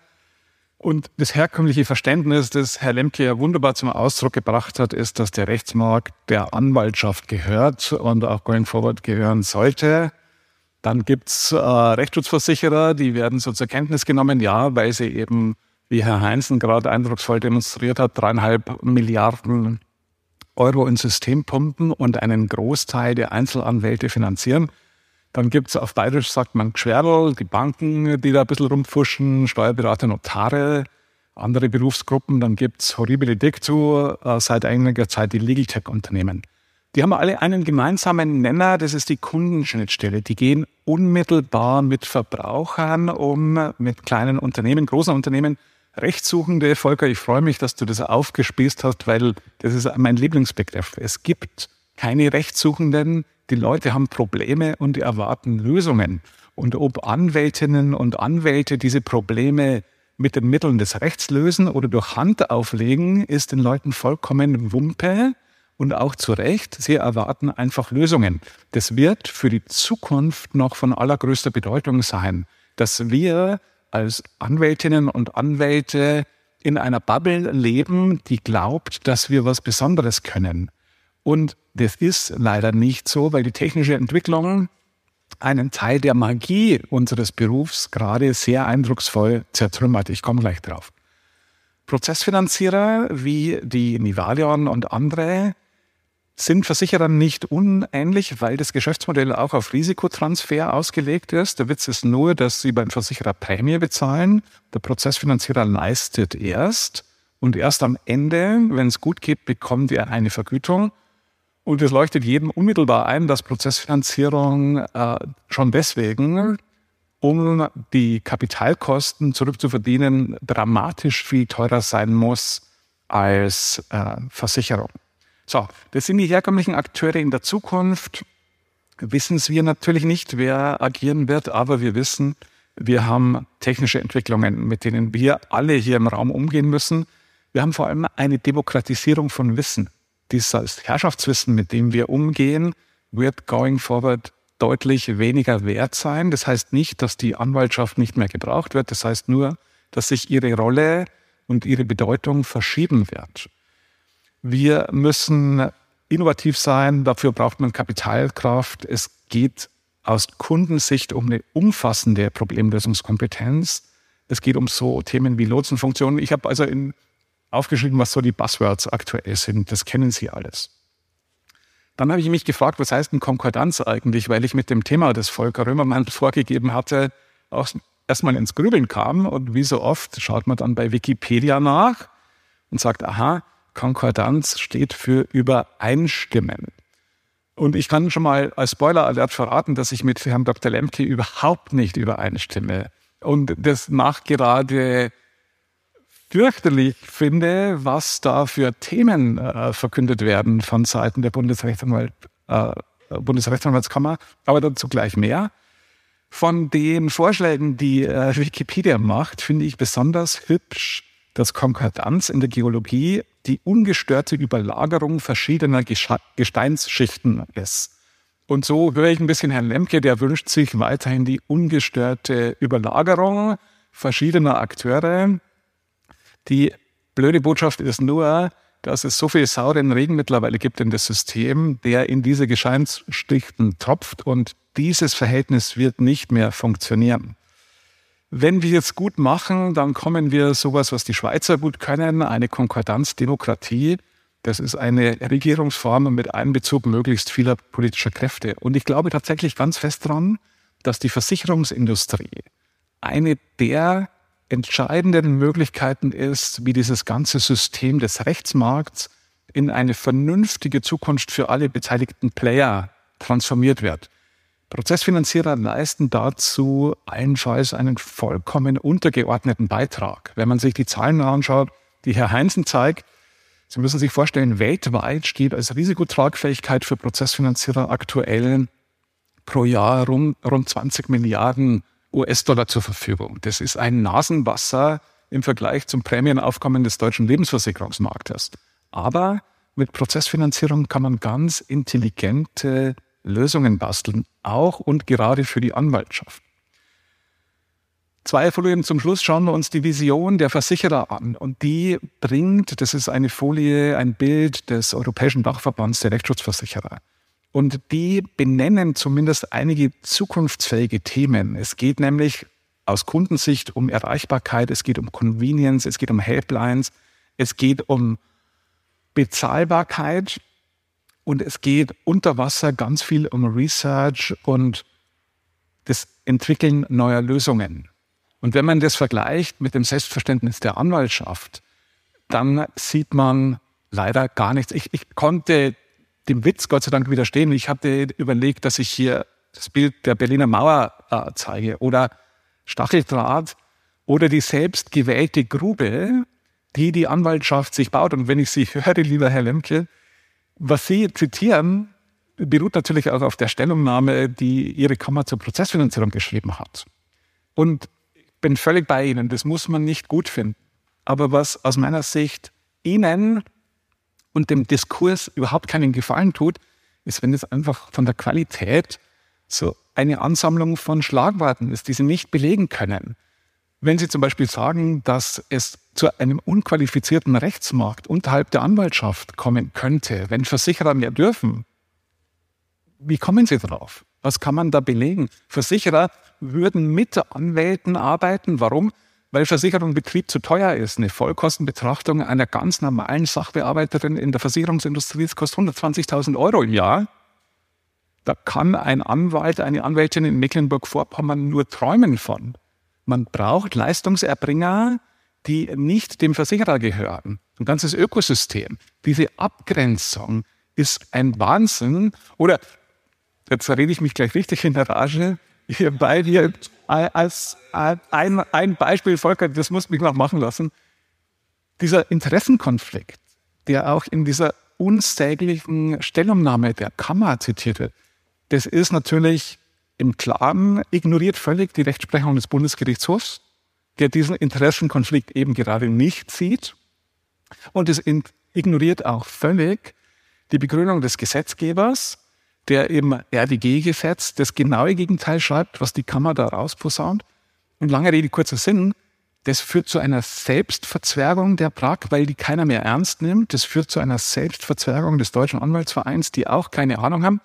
[SPEAKER 5] Und das herkömmliche Verständnis, das Herr Lemke ja wunderbar zum Ausdruck gebracht hat, ist, dass der Rechtsmarkt der Anwaltschaft gehört und auch going forward gehören sollte. Dann gibt's äh, Rechtsschutzversicherer, die werden so zur Kenntnis genommen, ja, weil sie eben, wie Herr Heinzen gerade eindrucksvoll demonstriert hat, dreieinhalb Milliarden Euro ins System pumpen und einen Großteil der Einzelanwälte finanzieren. Dann gibt es auf Bayerisch, sagt man Gschwerl, die Banken, die da ein bisschen rumfuschen, Steuerberater, Notare, andere Berufsgruppen. Dann gibt es horribile Dictu, äh, seit einiger Zeit die Legal Tech Unternehmen, Die haben alle einen gemeinsamen Nenner, das ist die Kundenschnittstelle. Die gehen unmittelbar mit Verbrauchern um, mit kleinen Unternehmen, großen Unternehmen, Rechtssuchende. Volker, ich freue mich, dass du das aufgespießt hast, weil das ist mein Lieblingsbegriff. Es gibt keine Rechtssuchenden. Die Leute haben Probleme und erwarten Lösungen. Und ob Anwältinnen und Anwälte diese Probleme mit den Mitteln des Rechts lösen oder durch Hand auflegen, ist den Leuten vollkommen Wumpe und auch zu Recht. Sie erwarten einfach Lösungen. Das wird für die Zukunft noch von allergrößter Bedeutung sein, dass wir als Anwältinnen und Anwälte in einer Bubble leben, die glaubt, dass wir was Besonderes können. Und das ist leider nicht so, weil die technische Entwicklung einen Teil der Magie unseres Berufs gerade sehr eindrucksvoll zertrümmert. Ich komme gleich drauf. Prozessfinanzierer wie die Nivalion und andere sind Versicherern nicht unähnlich, weil das Geschäftsmodell auch auf Risikotransfer ausgelegt ist. Der Witz ist nur, dass sie beim Versicherer Prämie bezahlen. Der Prozessfinanzierer leistet erst und erst am Ende, wenn es gut geht, bekommt er eine Vergütung. Und es leuchtet jedem unmittelbar ein, dass Prozessfinanzierung äh, schon deswegen, um die Kapitalkosten zurückzuverdienen, dramatisch viel teurer sein muss als äh, Versicherung. So, das sind die herkömmlichen Akteure in der Zukunft. Wissen wir natürlich nicht, wer agieren wird, aber wir wissen, wir haben technische Entwicklungen, mit denen wir alle hier im Raum umgehen müssen. Wir haben vor allem eine Demokratisierung von Wissen dieses Herrschaftswissen, mit dem wir umgehen, wird going forward deutlich weniger wert sein. Das heißt nicht, dass die Anwaltschaft nicht mehr gebraucht wird. Das heißt nur, dass sich ihre Rolle und ihre Bedeutung verschieben wird. Wir müssen innovativ sein. Dafür braucht man Kapitalkraft. Es geht aus Kundensicht um eine umfassende Problemlösungskompetenz. Es geht um so Themen wie Lotsenfunktionen. Ich habe also in aufgeschrieben, was so die Buzzwords aktuell sind. Das kennen Sie alles. Dann habe ich mich gefragt, was heißt denn Konkordanz eigentlich, weil ich mit dem Thema, das Volker Römermann vorgegeben hatte, auch erstmal ins Grübeln kam. Und wie so oft schaut man dann bei Wikipedia nach und sagt, aha, Konkordanz steht für Übereinstimmen. Und ich kann schon mal als Spoiler-Alert verraten, dass ich mit Herrn Dr. Lemke überhaupt nicht übereinstimme. Und das macht gerade fürchterlich finde, was da für Themen äh, verkündet werden von Seiten der Bundesrechtsanwalt, äh, Bundesrechtsanwaltskammer, aber dazu gleich mehr. Von den Vorschlägen, die äh, Wikipedia macht, finde ich besonders hübsch, dass Konkordanz in der Geologie die ungestörte Überlagerung verschiedener Gesteinsschichten ist. Und so höre ich ein bisschen Herrn Lemke, der wünscht sich weiterhin die ungestörte Überlagerung verschiedener Akteure die blöde Botschaft ist nur, dass es so viel sauren Regen mittlerweile gibt in das System, der in diese Gescheinsstichten tropft und dieses Verhältnis wird nicht mehr funktionieren. Wenn wir es gut machen, dann kommen wir sowas, was die Schweizer gut können, eine Konkordanzdemokratie. Das ist eine Regierungsform mit Einbezug möglichst vieler politischer Kräfte. Und ich glaube tatsächlich ganz fest daran, dass die Versicherungsindustrie eine der entscheidenden Möglichkeiten ist, wie dieses ganze System des Rechtsmarkts in eine vernünftige Zukunft für alle beteiligten Player transformiert wird. Prozessfinanzierer leisten dazu allenfalls einen vollkommen untergeordneten Beitrag. Wenn man sich die Zahlen anschaut, die Herr Heinzen zeigt, Sie müssen sich vorstellen, weltweit steht als Risikotragfähigkeit für Prozessfinanzierer aktuell pro Jahr rund, rund 20 Milliarden US-Dollar zur Verfügung. Das ist ein Nasenwasser im Vergleich zum Prämienaufkommen des deutschen Lebensversicherungsmarktes. Aber mit Prozessfinanzierung kann man ganz intelligente Lösungen basteln, auch und gerade für die Anwaltschaft. Zwei Folien zum Schluss schauen wir uns die Vision der Versicherer an. Und die bringt, das ist eine Folie, ein Bild des Europäischen Dachverbands der Rechtsschutzversicherer. Und die benennen zumindest einige zukunftsfähige Themen. Es geht nämlich aus Kundensicht um Erreichbarkeit, es geht um Convenience, es geht um Helplines, es geht um Bezahlbarkeit und es geht unter Wasser ganz viel um Research und das Entwickeln neuer Lösungen. Und wenn man das vergleicht mit dem Selbstverständnis der Anwaltschaft, dann sieht man leider gar nichts. Ich, ich konnte dem Witz Gott sei Dank widerstehen. Ich hatte überlegt, dass ich hier das Bild der Berliner Mauer äh, zeige oder Stacheldraht oder die selbstgewählte Grube, die die Anwaltschaft sich baut. Und wenn ich Sie höre, lieber Herr Lemke, was Sie zitieren, beruht natürlich auch auf der Stellungnahme, die Ihre Kammer zur Prozessfinanzierung geschrieben hat. Und ich bin völlig bei Ihnen, das muss man nicht gut finden. Aber was aus meiner Sicht Ihnen und dem Diskurs überhaupt keinen Gefallen tut, ist, wenn es einfach von der Qualität so eine Ansammlung von Schlagworten ist, die Sie nicht belegen können. Wenn Sie zum Beispiel sagen, dass es zu einem unqualifizierten Rechtsmarkt unterhalb der Anwaltschaft kommen könnte, wenn Versicherer mehr dürfen, wie kommen Sie darauf? Was kann man da belegen? Versicherer würden mit Anwälten arbeiten. Warum? Weil Versicherung Betrieb zu teuer ist. Eine Vollkostenbetrachtung einer ganz normalen Sachbearbeiterin in der Versicherungsindustrie kostet 120.000 Euro im Jahr. Da kann ein Anwalt, eine Anwältin in Mecklenburg-Vorpommern nur träumen von. Man braucht Leistungserbringer, die nicht dem Versicherer gehören. Ein ganzes Ökosystem. Diese Abgrenzung ist ein Wahnsinn. Oder, jetzt rede ich mich gleich richtig in der Rage, hierbei hier als ein, ein Beispiel, Volker, das muss mich noch machen lassen. Dieser Interessenkonflikt, der auch in dieser unsäglichen Stellungnahme der Kammer zitiert wird, das ist natürlich im Klaren ignoriert völlig die Rechtsprechung des Bundesgerichtshofs, der diesen Interessenkonflikt eben gerade nicht sieht. Und es ignoriert auch völlig die Begründung des Gesetzgebers, der im RDG-Gesetz das genaue Gegenteil schreibt, was die Kammer da rausposaunt. Und lange Rede, kurzer Sinn, das führt zu einer Selbstverzwergung der Prag, weil die keiner mehr ernst nimmt. Das führt zu einer Selbstverzwergung des Deutschen Anwaltsvereins, die auch keine Ahnung haben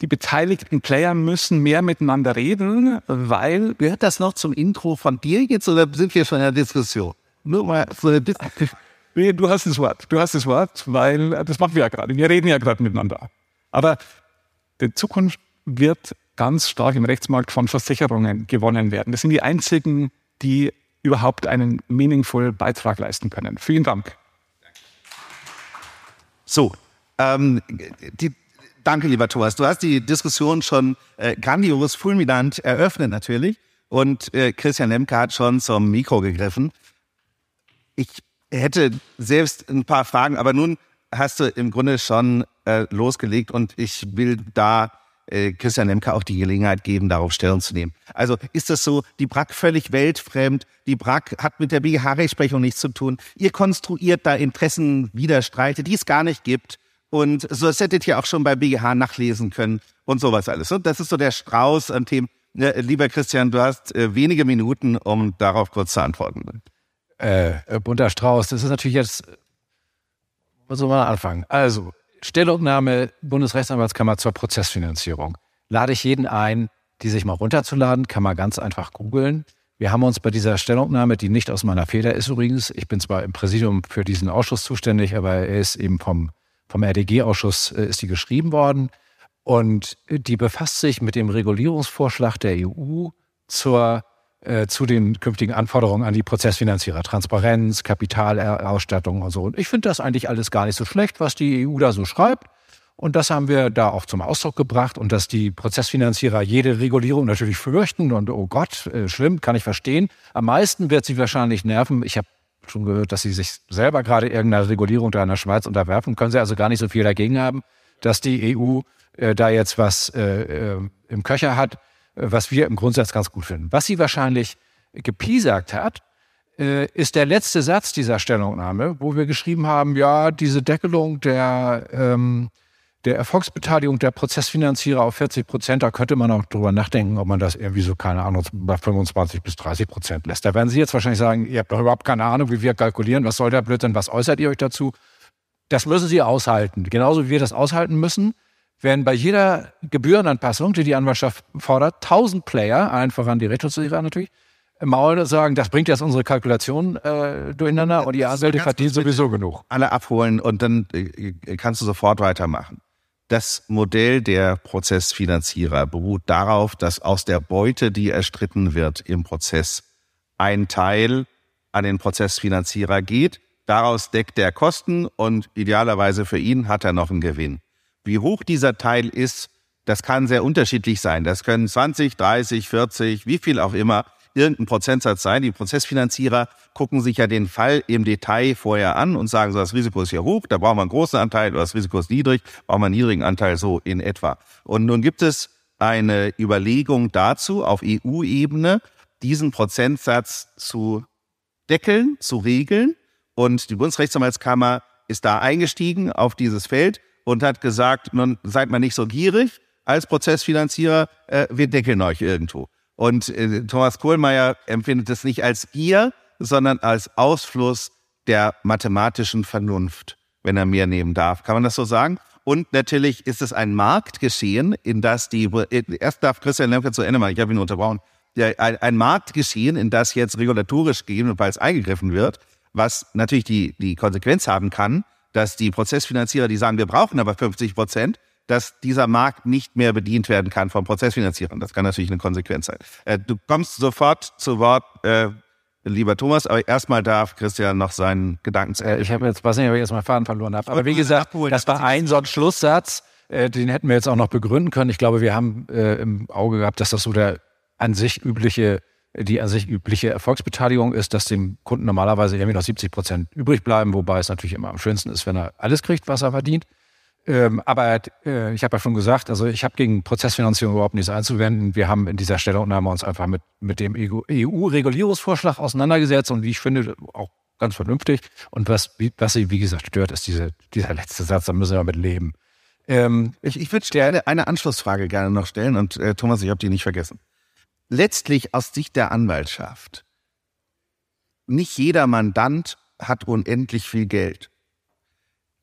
[SPEAKER 5] die beteiligten Player müssen mehr miteinander reden, weil.
[SPEAKER 2] Gehört das noch zum Intro von dir jetzt oder sind wir schon in der Diskussion?
[SPEAKER 5] Nur mal so ein Nee, du hast das Wort. Du hast das Wort, weil das machen wir ja gerade. Wir reden ja gerade miteinander. Aber die Zukunft wird ganz stark im Rechtsmarkt von Versicherungen gewonnen werden. Das sind die einzigen, die überhaupt einen meaningful Beitrag leisten können. Vielen Dank.
[SPEAKER 2] So, ähm, die, Danke, lieber Thomas. Du hast die Diskussion schon äh, grandios, fulminant eröffnet natürlich. Und äh, Christian Lemke hat schon zum Mikro gegriffen. Ich hätte selbst ein paar Fragen, aber nun hast du im Grunde schon äh, losgelegt und ich will da äh, Christian Lemke auch die Gelegenheit geben, darauf Stellung zu nehmen. Also ist das so, die BRAC völlig weltfremd, die BRAC hat mit der BGH-Rechtsprechung nichts zu tun, ihr konstruiert da Interessenwiderstreite, die es gar nicht gibt und so das hättet ihr auch schon bei BGH nachlesen können und sowas alles. Und das ist so der Strauß an Themen. Lieber Christian, du hast äh, wenige Minuten, um darauf kurz zu antworten.
[SPEAKER 3] Äh, äh bunter Strauß, das ist natürlich jetzt, was soll man anfangen? Also, Stellungnahme Bundesrechtsanwaltskammer zur Prozessfinanzierung. Lade ich jeden ein, die sich mal runterzuladen, kann man ganz einfach googeln. Wir haben uns bei dieser Stellungnahme, die nicht aus meiner Feder ist übrigens, ich bin zwar im Präsidium für diesen Ausschuss zuständig, aber er ist eben vom vom RDG-Ausschuss äh, ist die geschrieben worden. Und die befasst sich mit dem Regulierungsvorschlag der EU zur, äh, zu den künftigen Anforderungen an die Prozessfinanzierer. Transparenz, Kapitalausstattung und so. Und ich finde das eigentlich alles gar nicht so schlecht, was die EU da so schreibt. Und das haben wir da auch zum Ausdruck gebracht. Und dass die Prozessfinanzierer jede Regulierung natürlich fürchten und oh Gott, äh, schlimm, kann ich verstehen. Am meisten wird sie wahrscheinlich nerven. Ich habe schon gehört, dass sie sich selber gerade irgendeiner Regulierung da in der Schweiz unterwerfen. Können sie also gar nicht so viel dagegen haben, dass die EU äh, da jetzt was äh, äh, im Köcher hat, äh, was wir im Grundsatz ganz gut finden. Was sie wahrscheinlich gepiesagt hat, äh, ist der letzte Satz dieser Stellungnahme, wo wir geschrieben haben, ja, diese Deckelung der ähm, der Erfolgsbeteiligung der Prozessfinanzierer auf 40 Prozent, da könnte man auch drüber nachdenken, ob man das irgendwie so, keine Ahnung, bei 25 bis 30 Prozent lässt. Da werden Sie jetzt wahrscheinlich sagen, ihr habt doch überhaupt keine Ahnung, wie wir kalkulieren, was soll der Blödsinn, was äußert ihr euch dazu? Das müssen Sie aushalten. Genauso wie wir das aushalten müssen, werden bei jeder Gebührenanpassung, die die Anwaltschaft fordert, 1000 Player, allen voran die Rechtsschutzversicherer natürlich, Maul sagen, das bringt jetzt unsere Kalkulation äh, durcheinander und die Anwälte verdienen sowieso genug.
[SPEAKER 2] Alle abholen und dann äh, kannst du sofort weitermachen. Das Modell der Prozessfinanzierer beruht darauf, dass aus der Beute, die erstritten wird im Prozess, ein Teil an den Prozessfinanzierer geht Daraus deckt er Kosten und idealerweise für ihn hat er noch einen Gewinn. Wie hoch dieser Teil ist, das kann sehr unterschiedlich sein. Das können 20, 30, 40, wie viel auch immer, irgendein Prozentsatz sein. Die Prozessfinanzierer gucken sich ja den Fall im Detail vorher an und sagen so, das Risiko ist hier hoch, da brauchen wir einen großen Anteil oder das Risiko ist niedrig, brauchen wir einen niedrigen Anteil so in etwa. Und nun gibt es eine Überlegung dazu auf EU-Ebene, diesen Prozentsatz zu deckeln, zu regeln. Und die Bundesrechtsanwaltskammer ist da eingestiegen auf dieses Feld und hat gesagt, nun seid mal nicht so gierig als Prozessfinanzierer, äh, wir deckeln euch irgendwo. Und äh, Thomas Kohlmeier empfindet es nicht als Gier, sondern als Ausfluss der mathematischen Vernunft, wenn er mehr nehmen darf. Kann man das so sagen? Und natürlich ist es ein Marktgeschehen, in das die, erst darf Christian Lemke zu Ende machen, ich habe ihn unterbrochen, ein, ein Marktgeschehen, in das jetzt regulatorisch gegebenenfalls eingegriffen wird, was natürlich die, die Konsequenz haben kann, dass die Prozessfinanzierer, die sagen, wir brauchen aber 50 Prozent, dass dieser Markt nicht mehr bedient werden kann von Prozessfinanzierern. Das kann natürlich eine Konsequenz sein. Äh, du kommst sofort zu Wort, äh, lieber Thomas, aber erstmal darf Christian noch seinen Gedanken zu
[SPEAKER 3] äh, Ich habe jetzt, weiß nicht, ob ich jetzt mal Faden verloren habe. Aber wie gesagt, das war ein so ein Schlusssatz, äh, den hätten wir jetzt auch noch begründen können. Ich glaube, wir haben äh, im Auge gehabt, dass das so der an sich übliche die an sich übliche Erfolgsbeteiligung ist, dass dem Kunden normalerweise irgendwie noch 70 Prozent übrig bleiben, wobei es natürlich immer am schönsten ist, wenn er alles kriegt, was er verdient. Ähm, aber äh, ich habe ja schon gesagt, also ich habe gegen Prozessfinanzierung überhaupt nichts einzuwenden. Wir haben in dieser Stellungnahme uns einfach mit, mit dem EU-Regulierungsvorschlag auseinandergesetzt und wie ich finde, auch ganz vernünftig. Und was, wie, was sie, wie gesagt, stört, ist diese, dieser letzte Satz, da müssen wir mit leben.
[SPEAKER 2] Ähm, ich ich würde eine, eine Anschlussfrage gerne noch stellen und äh, Thomas, ich habe die nicht vergessen. Letztlich aus Sicht der Anwaltschaft. Nicht jeder Mandant hat unendlich viel Geld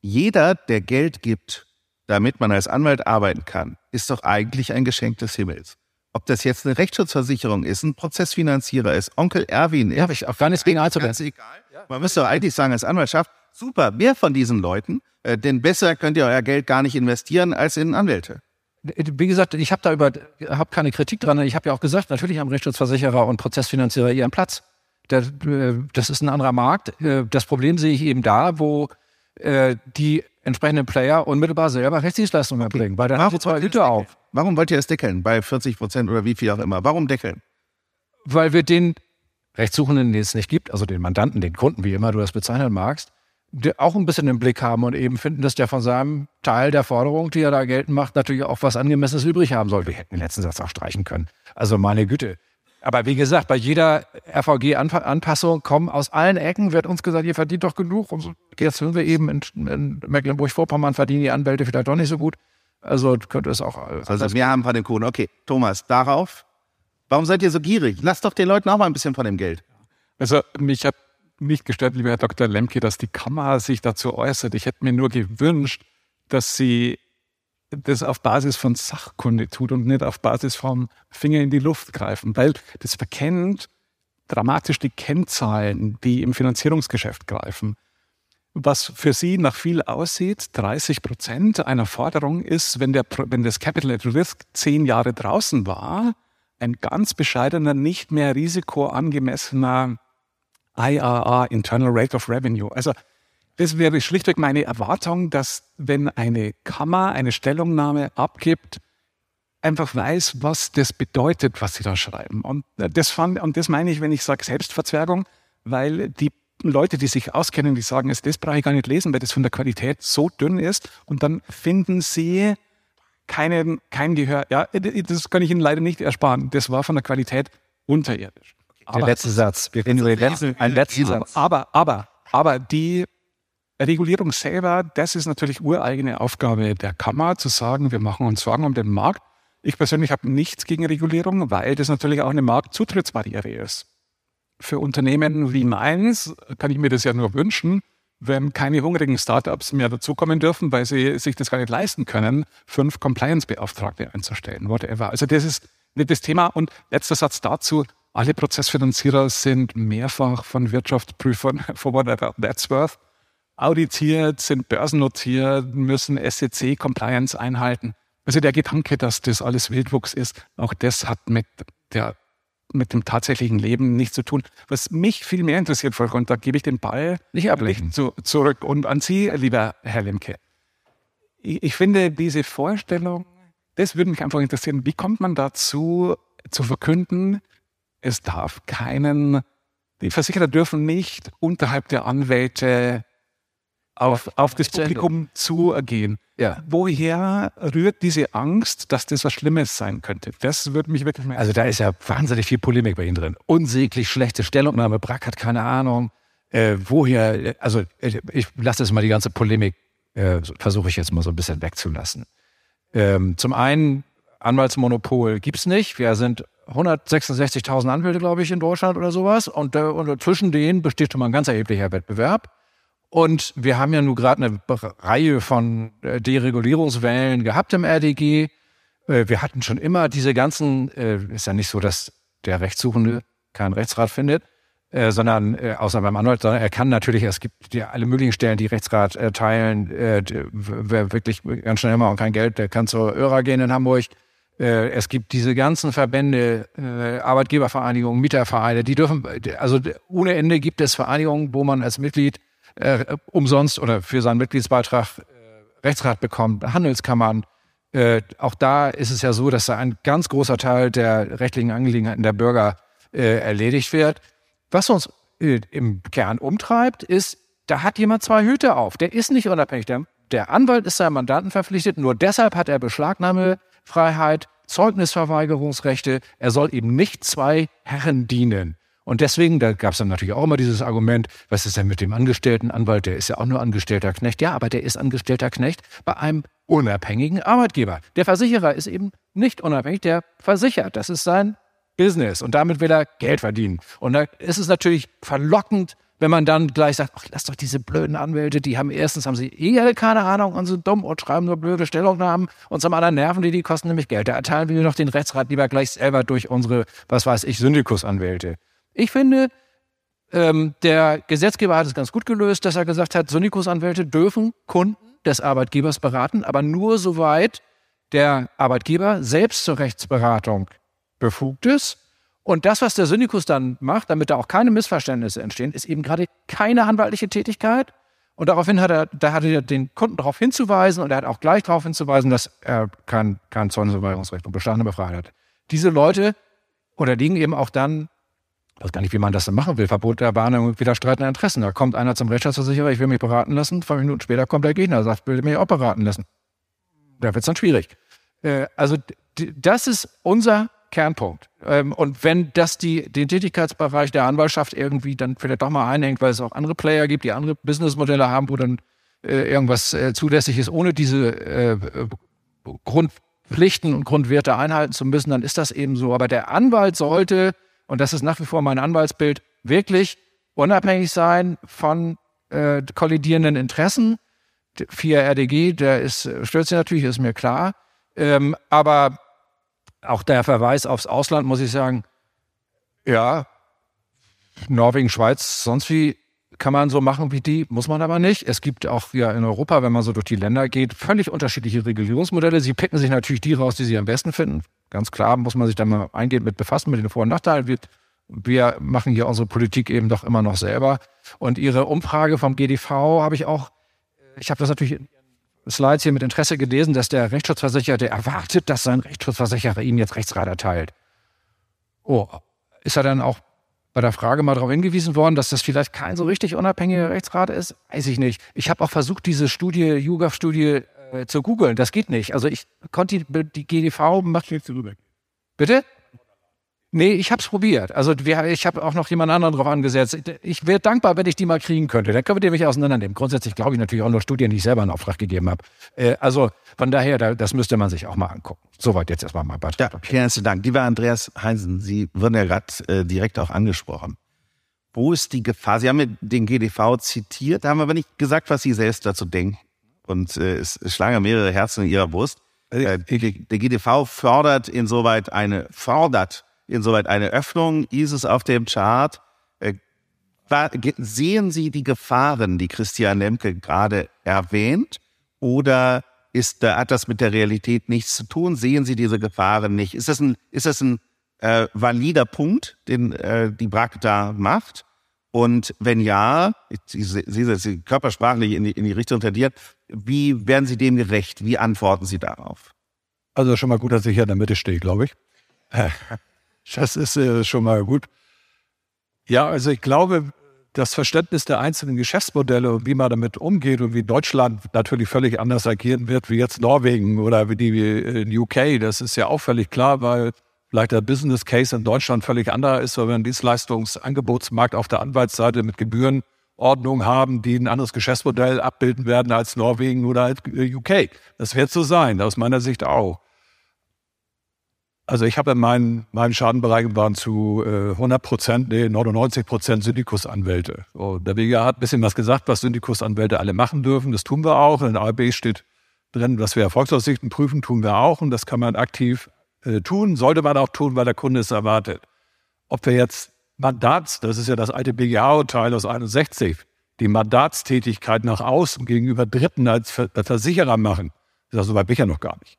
[SPEAKER 2] jeder, der Geld gibt, damit man als Anwalt arbeiten kann, ist doch eigentlich ein Geschenk des Himmels. Ob das jetzt eine Rechtsschutzversicherung ist, ein Prozessfinanzierer ist, Onkel Erwin
[SPEAKER 3] Ja, ich auch gar nichts gegen
[SPEAKER 2] Ganz egal. Man müsste doch eigentlich sagen, als Anwaltschaft, super, mehr von diesen Leuten, äh, denn besser könnt ihr euer Geld gar nicht investieren als in Anwälte.
[SPEAKER 3] Wie gesagt, ich habe da über, habe keine Kritik dran. Ich habe ja auch gesagt, natürlich haben Rechtsschutzversicherer und Prozessfinanzierer ihren Platz. Das, äh, das ist ein anderer Markt. Äh, das Problem sehe ich eben da, wo äh, die entsprechenden Player unmittelbar selber Rechtsdienstleistungen okay. erbringen, weil dann
[SPEAKER 2] Warum haben sie zwei Hüte auf. Warum wollt ihr das deckeln bei 40 Prozent oder wie viel auch immer? Warum deckeln?
[SPEAKER 3] Weil wir den Rechtssuchenden, den es nicht gibt, also den Mandanten, den Kunden, wie immer du das bezeichnen magst, auch ein bisschen im Blick haben und eben finden, dass der von seinem Teil der Forderung, die er da geltend macht, natürlich auch was Angemessenes übrig haben soll. Wir hätten den letzten Satz auch streichen können. Also meine Güte. Aber wie gesagt, bei jeder RVG-Anpassung kommen aus allen Ecken, wird uns gesagt, ihr verdient doch genug. Und jetzt hören wir eben, in, in Mecklenburg-Vorpommern verdienen die Anwälte vielleicht doch nicht so gut. Also könnte es auch.
[SPEAKER 2] Also wir haben von dem Kuchen. Okay, Thomas, darauf. Warum seid ihr so gierig? Lasst doch den Leuten auch mal ein bisschen von dem Geld.
[SPEAKER 5] Also mich hat nicht gestört, lieber Herr Dr. Lemke, dass die Kammer sich dazu äußert. Ich hätte mir nur gewünscht, dass sie das auf Basis von Sachkunde tut und nicht auf Basis vom Finger in die Luft greifen, weil das verkennt dramatisch die Kennzahlen, die im Finanzierungsgeschäft greifen. Was für Sie nach viel aussieht, 30 Prozent einer Forderung ist, wenn, der, wenn das Capital at Risk zehn Jahre draußen war, ein ganz bescheidener, nicht mehr risikoangemessener IRR, Internal Rate of Revenue. Also das wäre schlichtweg meine Erwartung, dass wenn eine Kammer eine Stellungnahme abgibt, einfach weiß, was das bedeutet, was sie da schreiben. Und das, fand, und das meine ich, wenn ich sage Selbstverzwergung, weil die Leute, die sich auskennen, die sagen, das brauche ich gar nicht lesen, weil das von der Qualität so dünn ist. Und dann finden sie keinen, kein Gehör. Ja, das kann ich Ihnen leider nicht ersparen. Das war von der Qualität unterirdisch.
[SPEAKER 3] Der aber, letzte Satz. Wir reden über den letzten, einen letzten Satz.
[SPEAKER 5] Aber, aber, aber die Regulierung selber, das ist natürlich ureigene Aufgabe der Kammer, zu sagen, wir machen uns Sorgen um den Markt. Ich persönlich habe nichts gegen Regulierung, weil das natürlich auch eine Marktzutrittsbarriere ist. Für Unternehmen wie meins kann ich mir das ja nur wünschen, wenn keine hungrigen Startups mehr dazukommen dürfen, weil sie sich das gar nicht leisten können, fünf Compliance-Beauftragte einzustellen, whatever. Also das ist nicht das Thema. Und letzter Satz dazu. Alle Prozessfinanzierer sind mehrfach von Wirtschaftsprüfern, for whatever that's worth, auditiert, sind börsennotiert, müssen SEC-Compliance einhalten. Also der Gedanke, dass das alles Wildwuchs ist, auch das hat mit der mit dem tatsächlichen Leben nichts zu tun. Was mich viel mehr interessiert, Volker, und da gebe ich den Ball
[SPEAKER 3] nicht ablegen.
[SPEAKER 5] zu, zurück und an Sie, lieber Herr Lemke. Ich, ich finde diese Vorstellung, das würde mich einfach interessieren, wie kommt man dazu, zu verkünden, es darf keinen, die Versicherer dürfen nicht unterhalb der Anwälte auf, auf das Publikum zugehen.
[SPEAKER 3] Ja.
[SPEAKER 5] Woher rührt diese Angst, dass das was Schlimmes sein könnte? Das würde mich wirklich mehr.
[SPEAKER 3] Also da ist ja wahnsinnig viel Polemik bei Ihnen drin. Unsäglich schlechte Stellungnahme, Brack hat keine Ahnung. Äh, woher, also äh, ich lasse jetzt mal die ganze Polemik, äh, versuche ich jetzt mal so ein bisschen wegzulassen. Ähm, zum einen, Anwaltsmonopol gibt's nicht. Wir sind 166.000 Anwälte, glaube ich, in Deutschland oder sowas. Und, äh, und zwischen denen besteht schon mal ein ganz erheblicher Wettbewerb. Und wir haben ja nun gerade eine Reihe von äh, Deregulierungswellen gehabt im RDG. Äh, wir hatten schon immer diese ganzen, äh, ist ja nicht so, dass der Rechtssuchende keinen Rechtsrat findet, sondern außer beim Anwalt, sondern er kann natürlich, es gibt ja alle möglichen Stellen, die Rechtsrat erteilen. Wer wirklich ganz schnell immer und kein Geld, der kann zur ÖRA gehen in Hamburg. Es gibt diese ganzen Verbände, Arbeitgebervereinigungen, Mietervereine, die dürfen, also ohne Ende gibt es Vereinigungen, wo man als Mitglied äh, umsonst oder für seinen Mitgliedsbeitrag äh, Rechtsrat bekommt, Handelskammern. Äh, auch da ist es ja so, dass da ein ganz großer Teil der rechtlichen Angelegenheiten der Bürger äh, erledigt wird. Was uns äh, im Kern umtreibt, ist, da hat jemand zwei Hüte auf. Der ist nicht unabhängig. Der, der Anwalt ist seinem Mandanten verpflichtet. Nur deshalb hat er Beschlagnahmefreiheit, Zeugnisverweigerungsrechte. Er soll eben nicht zwei Herren dienen. Und deswegen, da gab es dann natürlich auch immer dieses Argument, was ist denn mit dem angestellten Anwalt? Der ist ja auch nur angestellter Knecht. Ja, aber der ist angestellter Knecht bei einem unabhängigen Arbeitgeber. Der Versicherer ist eben nicht unabhängig, der versichert. Das ist sein Business und damit will er Geld verdienen. Und da ist es natürlich verlockend, wenn man dann gleich sagt, ach, lass doch diese blöden Anwälte, die haben erstens haben sie eh keine Ahnung und sind dumm und schreiben nur blöde Stellungnahmen und zum anderen nerven die, die kosten nämlich Geld. Da erteilen wir noch den Rechtsrat lieber gleich selber durch unsere, was weiß ich, Syndikusanwälte. Ich finde, ähm, der Gesetzgeber hat es ganz gut gelöst, dass er gesagt hat, Syndikusanwälte dürfen Kunden des Arbeitgebers beraten, aber nur soweit der Arbeitgeber selbst zur Rechtsberatung befugt ist. Und das, was der Syndikus dann macht, damit da auch keine Missverständnisse entstehen, ist eben gerade keine anwaltliche Tätigkeit. Und daraufhin hat er, da hat er den Kunden darauf hinzuweisen und er hat auch gleich darauf hinzuweisen, dass er kein, kein Zornesverweigerungsrecht und Bestandene befreit hat. Diese Leute unterliegen eben auch dann ich weiß gar nicht, wie man das dann machen will. Verbot der Warnung widerstreitender Interessen. Da kommt einer zum Rechtsschutzversicherer, ich will mich beraten lassen. Zwei Minuten später kommt der Gegner, sagt, will mich auch beraten lassen. Da wird es dann schwierig. Äh, also das ist unser Kernpunkt. Ähm, und wenn das die, den Tätigkeitsbereich der Anwaltschaft irgendwie dann vielleicht doch mal einhängt, weil es auch andere Player gibt, die andere Businessmodelle haben, wo dann äh, irgendwas äh, zulässig ist, ohne diese Grundpflichten und Grundwerte einhalten zu müssen, dann ist das eben so. Aber der Anwalt sollte und das ist nach wie vor mein Anwaltsbild, wirklich unabhängig sein von äh, kollidierenden Interessen. 4 RDG, der ist, stört sich natürlich, ist mir klar. Ähm, aber auch der Verweis aufs Ausland, muss ich sagen, ja, Norwegen, Schweiz, sonst wie kann man so machen wie die, muss man aber nicht. Es gibt auch ja in Europa, wenn man so durch die Länder geht, völlig unterschiedliche Regulierungsmodelle. Sie picken sich natürlich die raus, die sie am besten finden. Ganz klar muss man sich da mal eingehend mit befassen, mit den Vor- und Nachteilen. Wir, wir machen hier unsere Politik eben doch immer noch selber. Und Ihre Umfrage vom GDV habe ich auch, ich habe das natürlich in Slides hier mit Interesse gelesen, dass der Rechtsschutzversicherte erwartet, dass sein Rechtsschutzversicherer Ihnen jetzt Rechtsrat erteilt. Oh, ist er dann auch bei der Frage mal darauf hingewiesen worden, dass das vielleicht kein so richtig unabhängiger Rechtsrat ist? Weiß ich nicht. Ich habe auch versucht, diese Studie, YouGov-Studie äh, zu googeln. Das geht nicht. Also ich konnte die, die GDV macht jetzt rüber. Bitte? Nee, ich habe es probiert. Also wir, ich habe auch noch jemand anderen drauf angesetzt. Ich wäre dankbar, wenn ich die mal kriegen könnte. Dann können wir die mich auseinandernehmen. Grundsätzlich glaube ich natürlich auch nur Studien, die ich selber in Auftrag gegeben habe. Äh, also von daher, da, das müsste man sich auch mal angucken. Soweit jetzt erstmal mein Beitrag.
[SPEAKER 2] Ja, vielen herzlichen Dank. Lieber Andreas Heinsen, Sie wurden ja gerade äh, direkt auch angesprochen. Wo ist die Gefahr? Sie haben ja den GDV zitiert, haben aber nicht gesagt, was Sie selbst dazu denken. Und äh, es, schlagen mehrere Herzen in Ihrer Brust. Äh, der GDV fördert insoweit eine, fordert insoweit eine Öffnung. ISIS auf dem Chart. Äh, sehen Sie die Gefahren, die Christian Lemke gerade erwähnt? Oder ist, hat das mit der Realität nichts zu tun? Sehen Sie diese Gefahren nicht? Ist das ein, ist das ein äh, valider Punkt, den äh, die BRAC da macht? Und wenn ja, Sie dass Sie körpersprachlich in die, in die Richtung tendiert, wie werden Sie dem gerecht? Wie antworten Sie darauf?
[SPEAKER 4] Also schon mal gut, dass ich hier in der Mitte stehe, glaube ich. Das ist äh, schon mal gut. Ja, also ich glaube, das Verständnis der einzelnen Geschäftsmodelle und wie man damit umgeht und wie Deutschland natürlich völlig anders agieren wird, wie jetzt Norwegen oder wie die in UK, das ist ja auch völlig klar, weil vielleicht der Business Case in Deutschland völlig anderer ist, weil wir einen Dienstleistungsangebotsmarkt auf der Anwaltsseite mit Gebührenordnung haben, die ein anderes Geschäftsmodell abbilden werden als Norwegen oder als UK. Das wird so sein, aus meiner Sicht auch. Also ich habe in meinen, meinen Schadenbereichen waren zu äh, 100 Prozent, nee, 99 Prozent Syndikusanwälte. So, der BGA hat ein bisschen was gesagt, was Syndikusanwälte alle machen dürfen. Das tun wir auch. In der ARB steht drin, dass wir Erfolgsaussichten prüfen, tun wir auch. Und das kann man aktiv äh, tun, sollte man auch tun, weil der Kunde es erwartet. Ob wir jetzt Mandats, das ist ja das alte BGA-Urteil aus 61, die Mandatstätigkeit nach außen gegenüber Dritten als Versicherer machen, das ist so weit bin ich ja noch gar nicht.